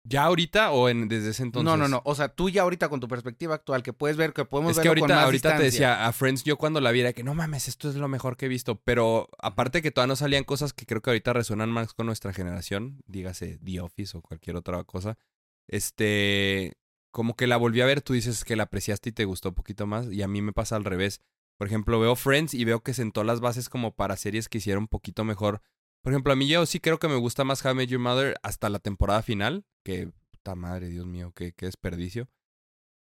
¿Ya ahorita o en, desde ese entonces? No, no, no. O sea, tú ya ahorita con tu perspectiva actual, que puedes ver que podemos Es que con ahorita, más ahorita te decía, a Friends yo cuando la vi era que no mames, esto es lo mejor que he visto. Pero aparte que todavía no salían cosas que creo que ahorita resuenan más con nuestra generación, dígase The Office o cualquier otra cosa. Este, como que la volví a ver, tú dices que la apreciaste y te gustó un poquito más. Y a mí me pasa al revés. Por ejemplo, veo Friends y veo que sentó las bases como para series que hicieron un poquito mejor. Por ejemplo, a mí yo sí creo que me gusta más How I Met Your Mother hasta la temporada final, que puta madre, Dios mío, qué, qué desperdicio.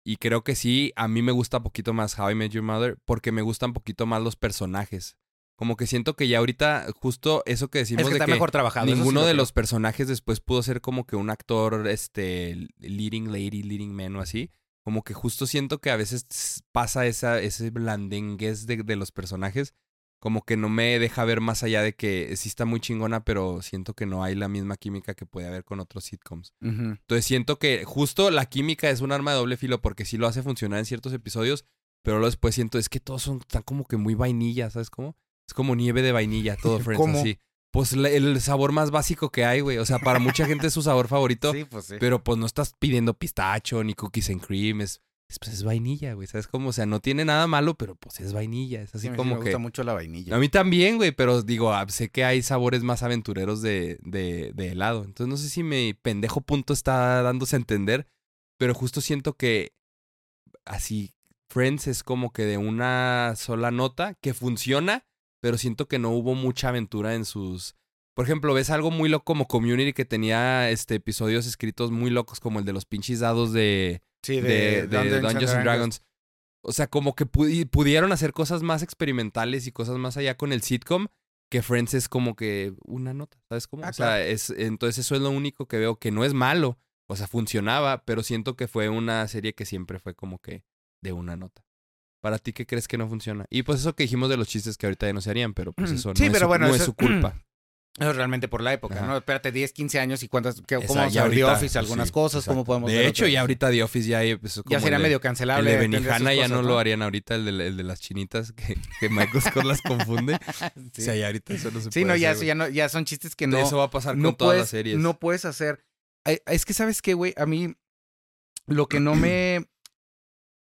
Y creo que sí, a mí me gusta un poquito más How I Met Your Mother porque me gustan un poquito más los personajes. Como que siento que ya ahorita, justo eso que decimos Es que de está que mejor trabajado. sí ninguno lo de los personajes después pudo ser como que un actor, este, leading lady, leading man o así. Como que justo siento que a veces pasa esa, ese blandenguez de, de los personajes. Como que no me deja ver más allá de que sí está muy chingona, pero siento que no hay la misma química que puede haber con otros sitcoms. Entonces siento que justo la química es un arma de doble filo porque sí lo hace funcionar en ciertos episodios, pero luego después siento es que todos son están como que muy vainilla, ¿sabes cómo? Es como nieve de vainilla, todo Friends ¿Cómo? así. Pues el sabor más básico que hay, güey. O sea, para mucha gente es su sabor favorito, Sí, pues sí. pero pues no estás pidiendo pistacho ni cookies and cream, es, pues, es vainilla, güey. ¿Sabes cómo? O sea, no tiene nada malo, pero pues es vainilla. Es Sí, así a mí como me que... gusta mucho la vainilla. A mí también, güey, pero digo, ah, sé que hay sabores más aventureros de, de, de helado. Entonces no sé si mi pendejo punto está dándose a entender, pero justo siento que así, Friends es como que de una sola nota que funciona, pero siento que no hubo mucha aventura en sus... Por ejemplo, ves algo muy loco como Community que tenía este episodios escritos muy locos como el de los pinches dados de, Sí, de, de Dungeons and Dragons. O sea, como que pudi- pudieron hacer cosas más experimentales y cosas más allá con el sitcom, que Friends es como que una nota, ¿sabes cómo? Ah, o sea, es, entonces eso es lo único que veo que no es malo, o sea, funcionaba, pero siento que fue una serie que siempre fue como que de una nota. Para ti, ¿qué crees que no funciona? Y pues eso que dijimos de los chistes que ahorita ya no se harían, pero pues eso Sí, no, es, pero su, bueno, no eso- es su culpa. Es realmente por la época, Ajá. ¿no? Espérate, 10, 15 años y cuántas, qué, cómo vamos a ver The Office, pues, algunas sí, cosas, exacto. cómo podemos De ver hecho, ya ahorita The Office ya es como ya sería el de- medio cancelable. El de Benihana ya cosas, no, lo harían ahorita, el de, el de las chinitas, que, que Michael Scott las confunde. Sí, O sea, ya ahorita eso no se Sí, puede no, ya, eso ya no, ya son chistes que no, Eso va a pasar con no todas puedes, las series. no puedes hacer. Es que, ¿sabes qué, güey? A mí, lo que no me...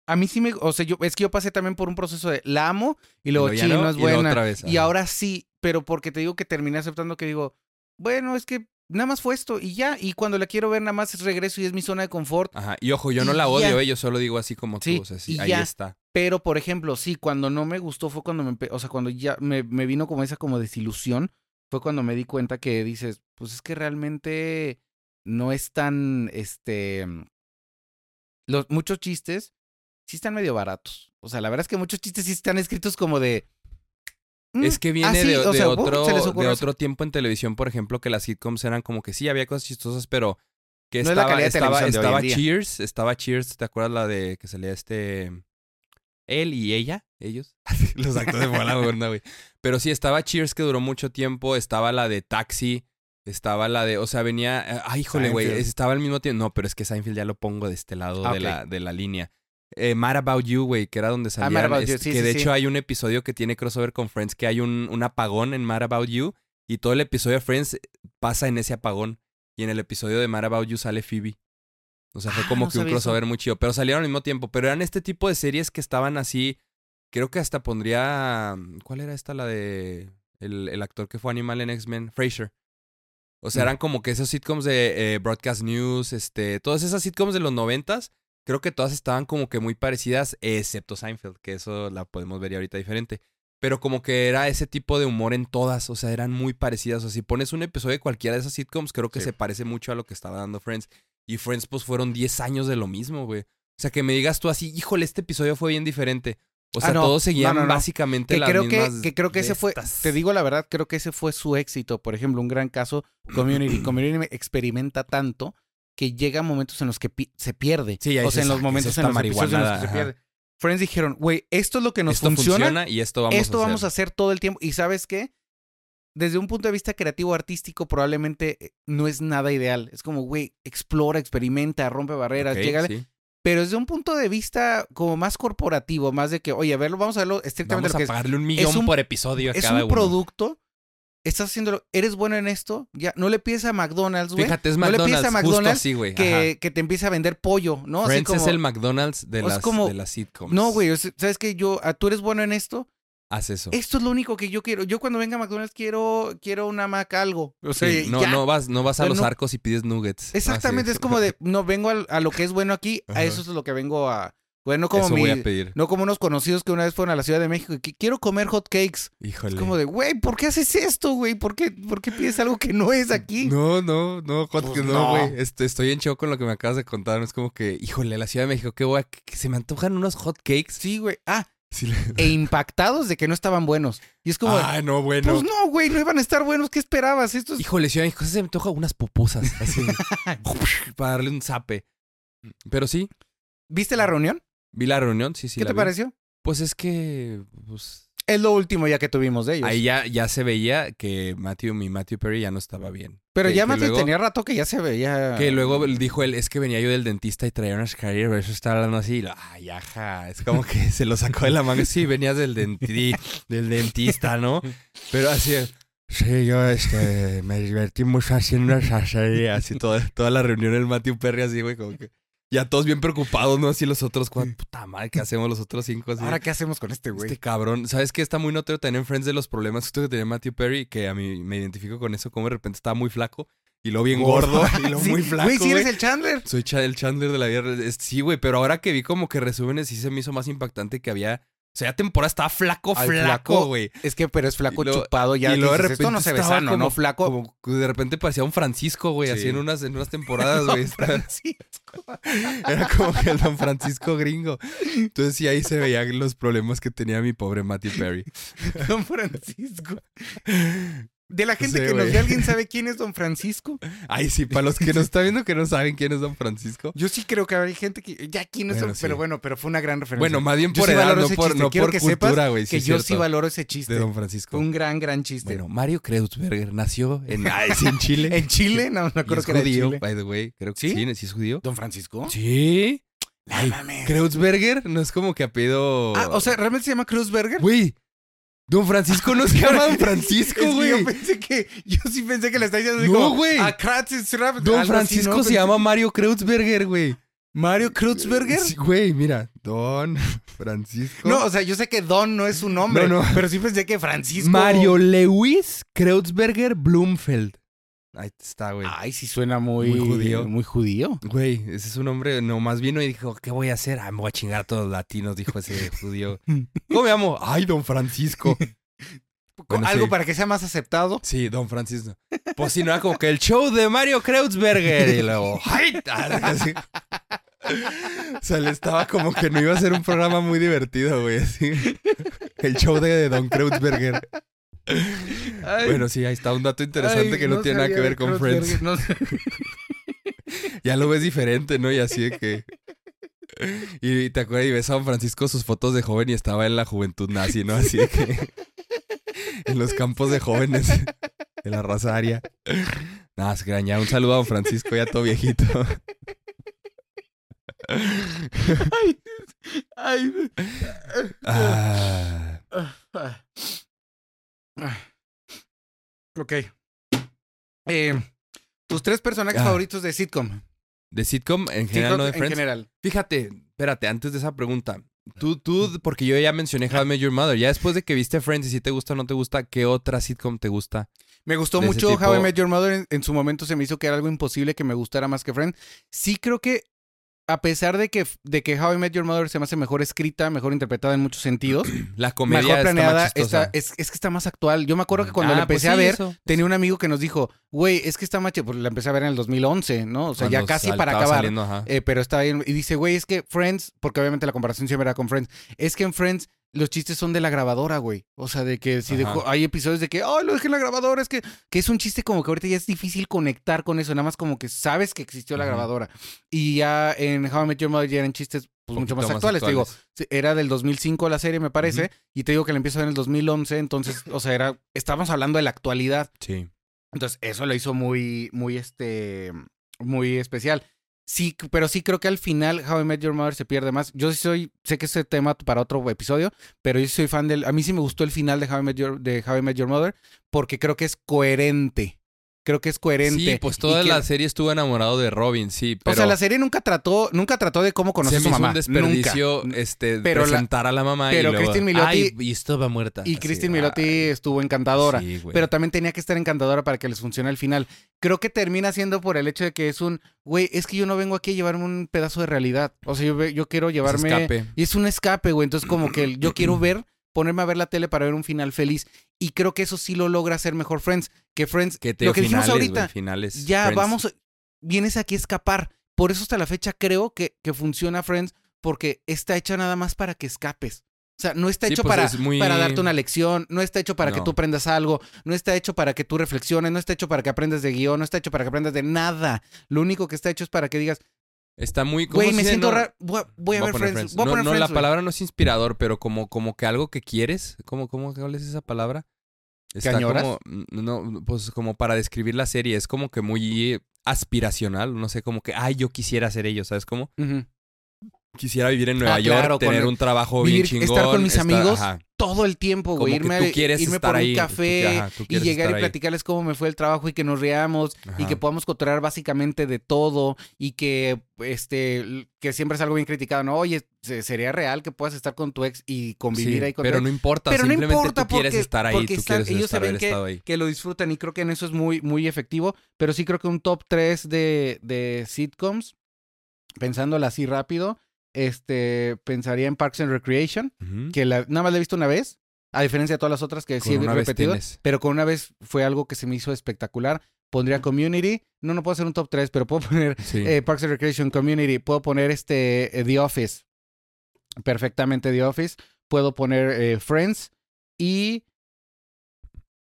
A mí sí me... O sea, yo, es que yo pasé también por un proceso de la amo y luego, sí, no, es y buena. otra vez, y ahora sí, pero porque te digo que terminé aceptando que digo, bueno, es que nada más fue esto y ya. Y cuando la quiero ver, nada más regreso y es mi zona de confort. Ajá. Y ojo, yo no la odio, eh, yo solo digo así como Sí, tú. O sea, sí, ahí ya. está. Pero, por ejemplo, sí, cuando no me gustó fue cuando me, o sea, cuando ya me, me vino como esa como desilusión, fue cuando me di cuenta que dices, pues es que realmente no es tan, este, los muchos chistes sí están medio baratos. O sea, la verdad es que muchos chistes sí están escritos como de... mm, Es que viene ah, sí, de, de sea, otro, de otro tiempo en televisión, por ejemplo, que las sitcoms eran como que sí, había cosas chistosas, pero que No es la estaba, calidad de estaba, de estaba. Cheers, estaba Cheers, ¿te acuerdas la de que salía este... Él y ella, ellos, los actores de la onda, güey. Pero sí, estaba Cheers que duró mucho tiempo, estaba la de Taxi, estaba la de, o sea, venía, eh, ay, híjole, güey, estaba al mismo tiempo, no, pero es que Seinfeld ya lo pongo de este lado Ah, de, ok. la, de la línea. Eh, Mad About You, güey, que era donde Ah, Mad salían, About You, este, sí, que sí, de sí. hecho hay un episodio que tiene crossover con Friends, que hay un, un apagón en Mad About You, y todo el episodio de Friends pasa en ese apagón, y en el episodio de Mad About You sale Phoebe. O sea, fue Ah, como no que un eso. crossover muy chido, pero salieron al mismo tiempo, pero eran este tipo de series que estaban así, creo que hasta pondría, ¿cuál era esta? La de el, el actor que fue animal en X-Men, Frasier. O sea, Mm. eran como que esos sitcoms de eh, Broadcast News, este, todas esas sitcoms de los noventas, creo que todas estaban como que muy parecidas, excepto Seinfeld, que eso la podemos ver ya ahorita diferente. Pero como que era ese tipo de humor en todas, o sea, eran muy parecidas. O sea, si pones un episodio de cualquiera de esas sitcoms, creo que Sí. se parece mucho a lo que estaba dando Friends. Y Friends, pues fueron 10 años de lo mismo, güey. O sea, que me digas tú así, híjole, este episodio fue bien diferente. O Ah, sea, no. todos seguían No, no, no. básicamente Que las creo mismas que creo que ese fue, te digo la verdad, creo que ese fue su éxito. Por ejemplo, un gran caso, Community. Community experimenta tanto que llega momentos en los que pi- se pierde. Sí, ya o sea, en los "Ah, ¿qué es momentos en los en los que se marihuanada?" pierde. Friends dijeron, güey, esto es lo que nos Esto funciona, y esto vamos esto a hacer. vamos a hacer todo el tiempo. Y sabes qué? Desde un punto de vista creativo, artístico, probablemente eh, no es nada ideal. Es como, güey, explora, experimenta, rompe barreras, llega. sí. Pero desde un punto de vista como más corporativo, más de que, oye, a verlo, vamos a verlo estrictamente Vamos lo a que es. pagarle un millón un- por episodio a Es cada un uno. producto, estás haciéndolo, eres bueno en esto, ya, no le pides a McDonald's, güey, Fíjate, es no le McDonald's, pides a McDonald's así, güey. que, que te empiece a vender pollo, ¿no? Así Friends como, es el McDonald's de las, como- de las sitcoms. no, güey, ¿sabes que Yo, ah, tú eres bueno en esto, Haz eso. esto es lo único que yo quiero. Yo cuando venga a McDonald's quiero, quiero una Mac algo. O sea, Sí, no, ya. no vas, no vas a Pero los no- arcos y pides nuggets. Exactamente, Así. es como de, no, vengo a, lo que es bueno aquí, a eso es lo que vengo a... Bueno, como Eso mi, voy a pedir. no como unos conocidos que una vez fueron a la Ciudad de México y que quiero comer hot cakes. Híjole. Es como de, güey, ¿por qué haces esto, güey? ¿Por qué, ¿Por qué pides algo que no es aquí? No, no, no, hot- Pues no, no. güey. Este, estoy en shock con lo que me acabas de contar. Es como que, híjole, la Ciudad de México, qué a, que se me antojan unos hot cakes. Sí, güey. Ah, Sí, le- e impactados de que no estaban buenos. Y es como, Ay, no, bueno. pues no, güey, no iban a estar buenos. ¿Qué esperabas? Esto es... Híjole, Ciudad de México, se me antoja unas pupusas. Así. para darle un zape. Pero sí, ¿Viste la reunión? Vi la reunión, sí, sí. ¿Qué la te vi. pareció? Pues es que, pues, Es lo último ya que tuvimos de ellos. ahí ya, ya se veía que Matthew, mi Matthew Perry ya no estaba bien. Pero Que- ya que luego- tenía rato que ya se veía. Que luego dijo él, es que venía yo del dentista y traía unas carillas, por eso estaba hablando así. Ay, ajá, es como que se lo sacó de la manga. Sí, venías del, denti- del dentista, ¿no? Pero así, sí, yo este, me divertí mucho haciendo esa serie. Así toda, toda la reunión el Matthew Perry así, güey, como que... Ya todos bien preocupados, ¿no? Así los otros cuatro, puta madre, ¿qué hacemos los otros cinco? Así, Ahora, ¿qué hacemos con este güey? este cabrón, ¿sabes qué? Está muy notorio también en Friends de los problemas que tenía Matthew Perry, que a mí me identifico con eso, como de repente estaba muy flaco y luego bien gordo, y Sí, muy flaco, Güey, sí eres el Chandler. Soy el Chandler de la vida. Sí, güey, pero ahora que vi como que resúmenes, sí se me hizo más impactante que había. O sea, temporada estaba flaco, Ay, flaco, güey. Es que, pero es flaco Y luego- chupado ya. y luego de esto no repente se ve sano, como- ¿no? Flaco. Como de repente parecía un Francisco, güey, Sí. así en unas, en unas temporadas, güey. Francisco. Era como que el Don Francisco gringo. Entonces sí, ahí se veían los problemas que tenía mi pobre Matthew Perry. Don Francisco. De la gente Sí, que nos ve, ¿alguien sabe quién es Don Francisco? Ay, sí, para los que nos están viendo que no saben quién es Don Francisco. Yo sí creo que hay gente que. Ya, ¿quién es Bueno, Don- sí. Pero bueno, pero fue una gran referencia. Bueno, más bien por edad, no ese por, chiste. no Quiero por que sepas cultura, güey. que yo cierto. sí valoro ese chiste. De Don Francisco. Un gran, gran chiste. Bueno, Mario Kreutzberger nació en, en Chile. en Chile, no acuerdo es que era judío, Chile. by the way. Creo que ¿Sí? sí, sí, es judío. ¿Don Francisco? Sí. No Ay, mames. Kreutzberger no es como que apellido. Ah, o sea, ¿realmente se llama Cruzberger? Güey. Don Francisco no se llama Don Francisco, Es que güey. yo pensé que, yo sí pensé que le está diciendo No, güey. "Ah, Kratz is rap", Don así, Francisco ¿no? se Pensé- llama Mario Kreutzberger, güey. Mario Kreutzberger. Sí, Güey, mira. Don Francisco. No, o sea, yo sé que Don no es su nombre, No, no. pero sí pensé que Francisco. Mario Lewis Kreutzberger Blumfeld. Ahí está, güey. Ay, sí suena muy, Muy judío. Muy judío. Güey, ese es un hombre, nomás vino y dijo, ¿qué voy a hacer? Ah, me voy a chingar a todos los latinos, dijo ese judío. ¿Cómo me llamo? Ay, don Francisco. Bueno, Algo sí. para que sea más aceptado. Sí, don Francisco. Pues si no era como que el show de Mario Kreutzberger y luego, ¡ay! Así. O sea, le estaba como que no iba a ser un programa muy divertido, güey. así. El show de Don Kreutzberger. Ay, Bueno, sí, ahí está un dato interesante ay, que no, tiene nada que ver con Friends. no sé. Ya lo ves diferente, ¿no? Y así de que. Y te acuerdas y ves a Don Francisco sus fotos de joven y estaba en la juventud nazi, ¿no? Así de que. En los campos de jóvenes de la raza aria. Nada, se ya. Un saludo a Don Francisco, ya todo viejito. Ay, ay. Ah, Ah. Ah. Ok. Eh, tus tres personajes Ah. favoritos de sitcom. de sitcom en general, Sitcom no de en Friends. general. Fíjate, espérate, antes de esa pregunta. Tú, tú, porque yo ya mencioné How I Met Your Mother. Ya después de que viste Friends y si te gusta o no te gusta, ¿qué otra sitcom te gusta? Me gustó mucho How I Met Your Mother. En, en su momento se me hizo que era algo imposible que me gustara más que Friends. Sí creo que a pesar de que, de que How I Met Your Mother se me hace mejor escrita, mejor interpretada en muchos sentidos, La comedia mejor está planeada, más está- es, es que está más actual. Yo me acuerdo que cuando Ah, la pues empecé a ver, eso. tenía un amigo que nos dijo, güey, es que está más ch-". Pues la empecé a ver en el 2011, ¿no? O sea, ya Cuando casi sal- para acabar. saliendo. Eh, pero está bien. Y dice, güey, es que Friends, porque obviamente la comparación siempre era con Friends, es que en Friends los chistes son de la grabadora, güey. O sea, de que si Ajá. hay episodios de que, ay, lo dejé en la grabadora, es que, que es un chiste como que ahorita ya es difícil conectar con eso, nada más como que sabes que existió la grabadora. Y ya en How I Met Your Mother ya eran chistes pues, mucho más actuales. Te digo, era del 2005 la serie, me parece, y te digo que la empiezo en el 2011, entonces, o sea, era, estábamos hablando de la actualidad. Sí. Entonces, eso lo hizo muy, muy, este, muy especial. Sí, pero sí creo que al final How I Met Your Mother se pierde más. Yo sí soy, sé que ese tema para otro episodio, pero yo soy fan del, a mí sí me gustó el final de How I Met Your, de How I Met Your Mother porque creo que es coherente. Creo que es coherente. Sí, pues Y toda que- la serie estuvo enamorado de Robin, sí. Pero O sea, la serie nunca trató, nunca trató de cómo conocer a su mamá. un desperdicio Nunca. este, Pero la- presentar a la mamá pero y luego, Milotti- Ay, y estaba muerta. Y Así, Kristen Milotti ay, estuvo encantadora. sí, güey. pero también tenía que estar encantadora para que les funcione al final. Creo que termina siendo por el hecho de que es un, güey, es que yo no vengo aquí a llevarme un pedazo de realidad. O sea, yo, yo quiero llevarme... escape. Y es un escape, güey. Entonces, como que yo quiero ver, ponerme a ver la tele para ver un final feliz. Y creo que eso sí lo logra hacer mejor Friends. Que Friends, Que te lo que dijimos ahorita, finales. ya Friends. vamos, vienes aquí a escapar. Por eso hasta la fecha creo que, que funciona Friends, porque está hecha nada más para que escapes. O sea, no está Sí, hecho pues para, es muy- para darte una lección, no está hecho para que tú aprendas algo, no está hecho para que tú reflexiones, no está hecho para que aprendas de guion, no está hecho para que aprendas de nada. Lo único que está hecho es para que digas, Está muy... ¿cómo güey, me siento No- raro, voy, a- voy a Voy ver Friends. Friends. Voy a no, poner no, Friends, la palabra no es inspirador, pero como, como que algo que quieres. ¿Cómo, cómo cuál es esa palabra? Está añoras? como, mm, no, pues como para describir la serie, es como que muy aspiracional, no sé, como que, ay, yo quisiera ser ellos, ¿sabes cómo? Quisiera vivir en Nueva Ah, York, claro, con tener el- un trabajo vivir- bien estar chingón. con mis amigos, ajá, Todo el tiempo, güey. Irme, tú quieres irme estar por ahí. un tú- café ajá, tú y quieres llegar y estar ahí. platicarles cómo me fue el trabajo y que nos riamos y que podamos cotorrear básicamente de todo y que este que siempre es algo bien criticado, no, oye, se- sería real que puedas estar con tu ex y convivir Sí, ahí con pero no importa, Pero no simplemente importa tú quieres porque- estar ahí, porque tú están- quieres ellos estar, haber que- ahí. que lo disfrutan y creo que en eso es muy muy efectivo, pero sí creo que un top 3 de, de sitcoms pensándola así rápido, este pensaría en Parks and Recreation, que la, nada más la he visto una vez, a diferencia de todas las otras que sí Con he una vez repetido, pero con una vez fue algo que se me hizo espectacular. Pondría Community, no, no puedo hacer un top 3, pero puedo poner Sí. eh, Parks and Recreation, Community, puedo poner este eh, The Office, perfectamente The Office, puedo poner eh, Friends y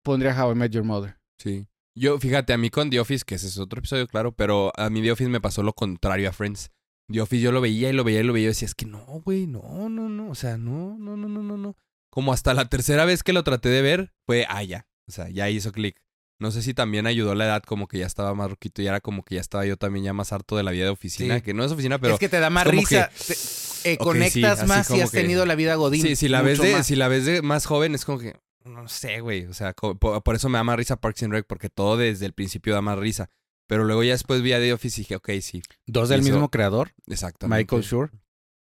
pondría How I Met Your Mother. Sí. Yo, fíjate, a mí con The Office, que ese es otro episodio, claro, pero a mí The Office me pasó lo contrario a Friends. The Office yo lo veía y lo veía y lo veía y decía, es que no, güey, no, no, no, o sea, no, no, no, no, no, no. Como hasta la tercera vez que lo traté de ver, fue, ah, ya, o sea, ya hizo clic. No sé si también ayudó la edad, como que ya estaba más roquito y era como que ya estaba yo también ya más harto de la vida de oficina, Sí. que no es oficina, pero... es que te da más risa, que- te- eh, conectas sí, más si has que- tenido la vida godín. Sí, si la ves de, más. si la ves de más joven es como que no sé, güey, o sea, por, por eso me da más risa Parks and Rec porque todo desde el principio da más risa. Pero luego ya después vi a The Office y dije, ok, sí, Dos del hizo- mismo creador, exactamente. Michael Schur.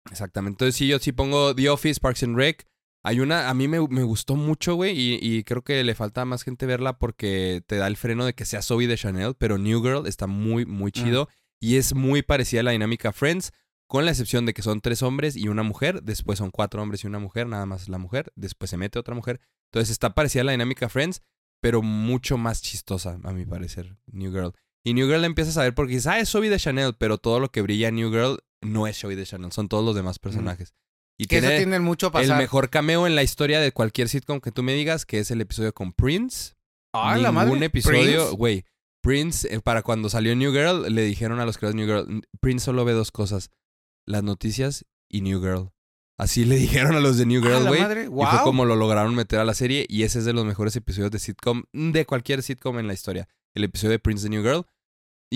Exactamente. Entonces sí, yo sí pongo The Office, Parks and Rec. Hay una, a mí me, me gustó mucho, güey, y, y creo que le falta más gente verla porque te da el freno de que sea Zoe de Chanel, pero New Girl está muy, muy chido y es muy parecida a la dinámica Friends, con la excepción de que son tres hombres y una mujer, después son cuatro hombres y una mujer, nada más la mujer, después se mete otra mujer. Entonces está parecida a la dinámica Friends, pero mucho más chistosa, a mi parecer, New Girl. Y New Girl la empiezas a ver porque dices, ah, es Zoe de Chanel, pero todo lo que brilla en New Girl no es Zoe de Chanel, son todos los demás personajes. Y Que eso tiene tienen mucho a el pasar. mejor cameo en la historia de cualquier sitcom que tú me digas, que es el episodio con Prince. Ah, la Ningún madre. episodio, Prince. güey. Prince, eh, para cuando salió New Girl, le dijeron a los creadores de New Girl, Prince solo ve dos cosas, las noticias y New Girl. Así le dijeron a los de New Ah, Girl, la güey. madre. Y fue Wow. como lo lograron meter a la serie y ese es de los mejores episodios de sitcom, de cualquier sitcom en la historia. El episodio de Prince de New Girl.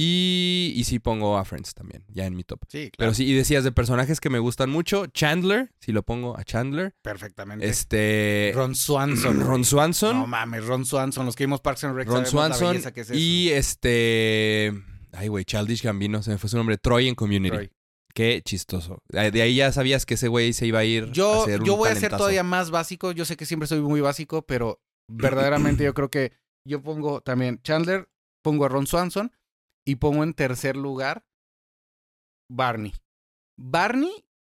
Y, y sí pongo a Friends también, ya en mi top. Sí, claro. Pero sí, y decías de personajes que me gustan mucho, Chandler, si lo pongo a Chandler. Perfectamente. Este... Ron Swanson. Ron Swanson. No mames, Ron Swanson. Los que vimos Parks and Rec Ron la Swanson belleza que es y este... Ay, güey, Childish Gambino, se me fue su nombre. Troy en Community. Troy. Qué chistoso. De ahí ya sabías que ese güey se iba a ir a Yo, hacer un yo voy a ser todavía más básico. Yo sé que siempre soy muy básico, pero verdaderamente yo creo que yo pongo también Chandler, pongo a Ron Swanson y pongo en tercer lugar Barney. Barney,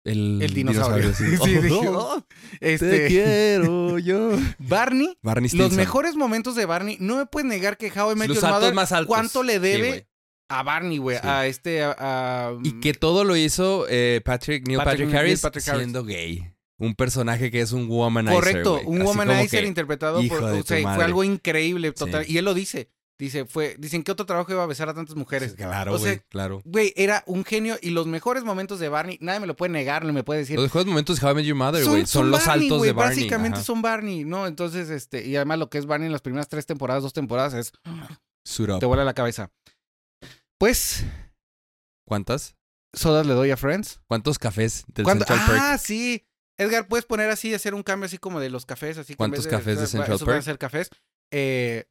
El, el dinosaurio. sí. Sí, dije, Oh, "Oh". Te Este, quiero yo. Barney, Barney los mejores momentos de Barney, no me puedes negar que How I Met Your Mother, más altos. ¿cuánto le debe a Barney, güey? Sí. A este, a... a- Y que todo lo hizo eh, Patrick, Neil Patrick- Patrick, Neil Harris Patrick Harris. siendo gay. Un personaje que es un womanizer, Correcto, un Así womanizer que- interpretado por... O sea, fue algo increíble, total. Sí. Y él lo dice. Dice, fue... Dicen, ¿qué otro trabajo iba a besar a tantas mujeres? Claro, O sea, güey, claro. Güey, era un genio y los mejores momentos de Barney, nadie me lo puede negar, no me puede decir. Los mejores momentos de How I Met Your Mother, güey, son, los Barney, saltos güey, de Barney. Básicamente Ajá. son Barney, ¿no? Entonces, este, y además lo que es Barney en las primeras tres temporadas, dos temporadas, es te vuela la cabeza. Pues, ¿Cuántas? sodas le doy a Friends. ¿Cuántos cafés del ¿Cuándo? Central Perk? Ah, sí. Edgar, puedes poner así, hacer un cambio así como de los cafés, así que en ¿Cuántos cafés de Central esos van a Perk? ser cafés. Eh,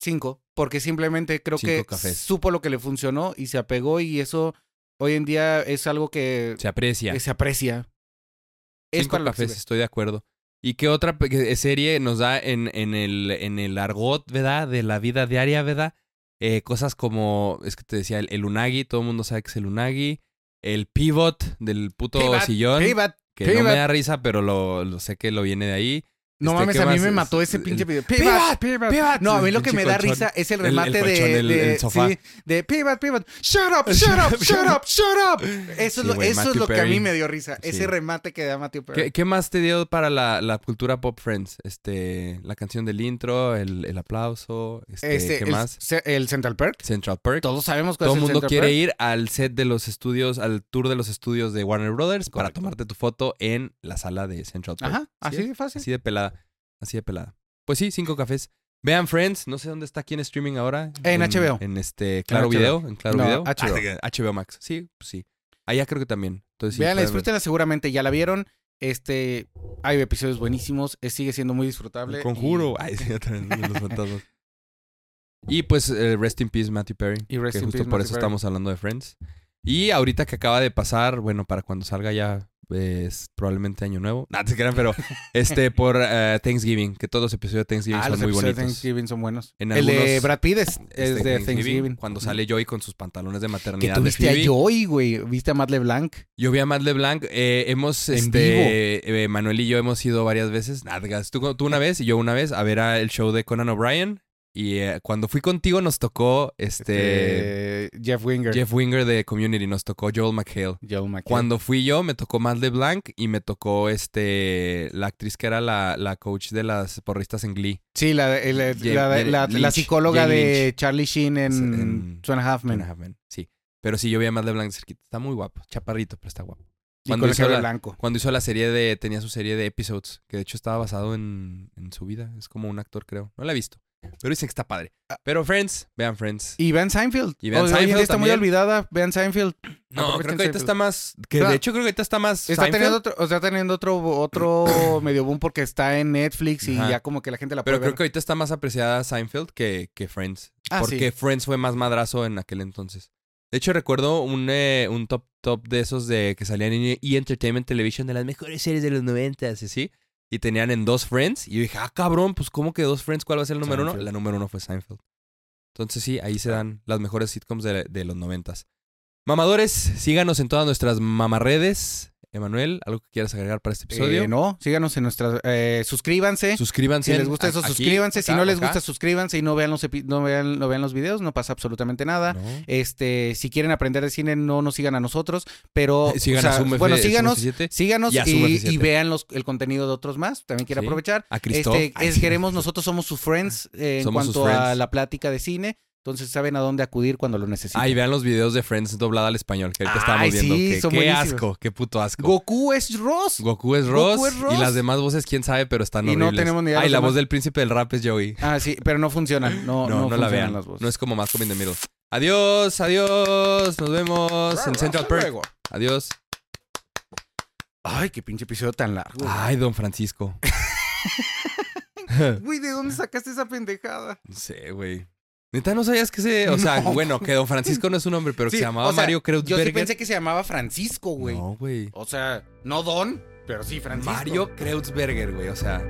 cinco, porque simplemente creo Cinco que cafés. supo lo que le funcionó y se apegó y eso hoy en día es algo que, Se aprecia. que se aprecia. Es Cinco para cafés, estoy de acuerdo. ¿Y qué otra serie nos da en, en, el, en el argot, verdad? De la vida diaria, ¿verdad? Eh, cosas como, es que te decía, el, el unagi, todo el mundo sabe que es el unagi. El pivot del puto Pivot, sillón, Pivot. que no me da risa, pero lo, lo sé que lo viene de ahí. No Este, mames, ¿qué a mí me mató ese pinche video. Pivot, pivot. pivot. No, a mí lo que me da colchón. risa es el El- el remate de, el- de- sofá. sí, de pivot, pivot. Shut up, shut up, shut up, shut up. Eso es lo, eso es lo que a mí me dio risa. Sí. Ese remate que da Matthew Perry. ¿Qué, qué más te dio para la, la cultura pop Friends? Este, la canción del intro, el, el aplauso, este, Este, ¿qué el, más? el Central Perk. Central Perk. Todos sabemos cuál Todo es el el mundo Central quiere Perk. ir al set de los estudios, al tour de los estudios de Warner Brothers para tomarte tu foto en la sala de Central Perk. Ajá, Así de fácil. Así de pelada. Así de pelada. Pues sí, cinco cafés. Vean Friends, no sé dónde está aquí en streaming ahora. En HBO. En este Claro. Video, en Claro No, Video. HBO. Ah, HBO Max. Sí, pues sí. Allá creo que también. Entonces, sí, Vean, disfrútenla seguramente, ya la vieron. Este, hay episodios buenísimos, sigue siendo muy disfrutable. El conjuro. Ay, sí, los fantasmas. Y pues, eh, Rest in Peace, Matthew Perry. Y rest que in justo peace, por Matthew eso Perry. estamos hablando de Friends. Y ahorita que acaba de pasar, bueno, para cuando salga ya es probablemente año nuevo. No, te crean, pero este por eh, Thanksgiving, que todos los episodios de Thanksgiving Ah, son los muy de. Thanksgiving son buenos. En el de algunos- Brad Pitt es, Este es de Thanksgiving. Cuando sale Joey con sus pantalones de Que maternidad tú de viste a. Joey, güey. Viste a Matt LeBlanc. Yo vi a Matt LeBlanc. eh, hemos, En este, eh, Manuel y yo hemos ido varias veces. Nada, digas, tú, tú una vez y yo una vez a ver a el show de Conan O'Brien. Y eh, cuando fui contigo nos tocó este, Eh, Jeff Winger. Jeff Winger de Community, nos tocó Joel McHale. Joel McHale. Cuando fui yo me tocó Matt LeBlanc y me tocó este la actriz que era la, la coach de las porristas en Glee. Sí, la, la, la- Lynch, psicóloga de. Charlie Sheen en, En- Two and a Half Men. Half Sí. Pero sí, yo vi a Matt LeBlanc cerquita. Está muy guapo. Chaparrito, pero está guapo. Y Cuando con hizo la- blanco. Cuando hizo la serie de. Tenía su serie de episodes, que de hecho estaba basado en, en su vida. Es como un actor, creo. No la he visto. Pero dicen que está padre. Pero Friends, vean Friends. Y vean Seinfeld. Y vean Seinfeld está muy olvidada. Vean Seinfeld. no, creo que ahorita Seinfeld. está más. Que de hecho creo que ahorita está más. Está Seinfeld, teniendo otro, o sea, teniendo otro, otro medio boom porque está en Netflix y Ajá. ya como que la gente la Pero puede creo que ahorita está más apreciada Seinfeld que, que Friends. Ah, porque sí. Friends fue más madrazo en aquel entonces. De hecho, recuerdo un, eh, un top top de esos de que salían en E! Entertainment Television de las mejores series de los 90 así. Y tenían en dos Friends. Y yo dije, ah, cabrón, pues ¿cómo que dos Friends? ¿Cuál va a ser el número uno? La número uno fue Seinfeld. Entonces sí, ahí se dan las mejores sitcoms de, de los noventas. Mamadores, síganos en todas nuestras mamarredes. Emanuel, ¿algo que quieras agregar para este episodio? Eh, no, síganos en nuestras... eh, suscríbanse. Suscríbanse. Si les gusta eso, aquí, suscríbanse. si no les acá. gusta, suscríbanse y no vean los, epi- no vean, no vean los videos. No pasa absolutamente nada. No. Este, si quieren aprender de cine, no nos sigan a nosotros, pero Sigan o a sea, Zoom bueno, síganos, Zoom F7. síganos y a y, F7. y vean los, el contenido de otros más. También quiero Sí. aprovechar. A Cristo. Este, es- queremos, nosotros somos sus friends eh, en Somos cuanto a la plática de cine. Entonces saben a dónde acudir cuando lo necesiten. Ay, vean los videos de Friends doblada al español, que ahorita Ay, estábamos viendo. sí, que- son qué buenísimos. asco, qué puto asco. Goku es Ross. Goku es Ross, Goku es Ross. y las demás voces quién sabe, pero están Y no horribles. tenemos ni idea de Ay, la demás. voz del príncipe del rap es Joey. Ah, sí, pero no funciona. No, No, no, no, la funcionan vean. las voces. No es como más in the Middle. Adiós, adiós. Nos vemos en Central Perk. Adiós. Ay, qué pinche episodio tan largo. Ay, don Francisco. Güey, ¿de dónde sacaste esa pendejada? No sé, güey. Neta, no sabías que se. O sea, No. bueno, que don Francisco no es un nombre, pero que se llamaba o sea, Mario Yo Kreutzberger. sí pensé que se llamaba Francisco, güey. No, güey. O sea, no Don, pero sí Francisco. Mario Kreutzberger, güey. O sea,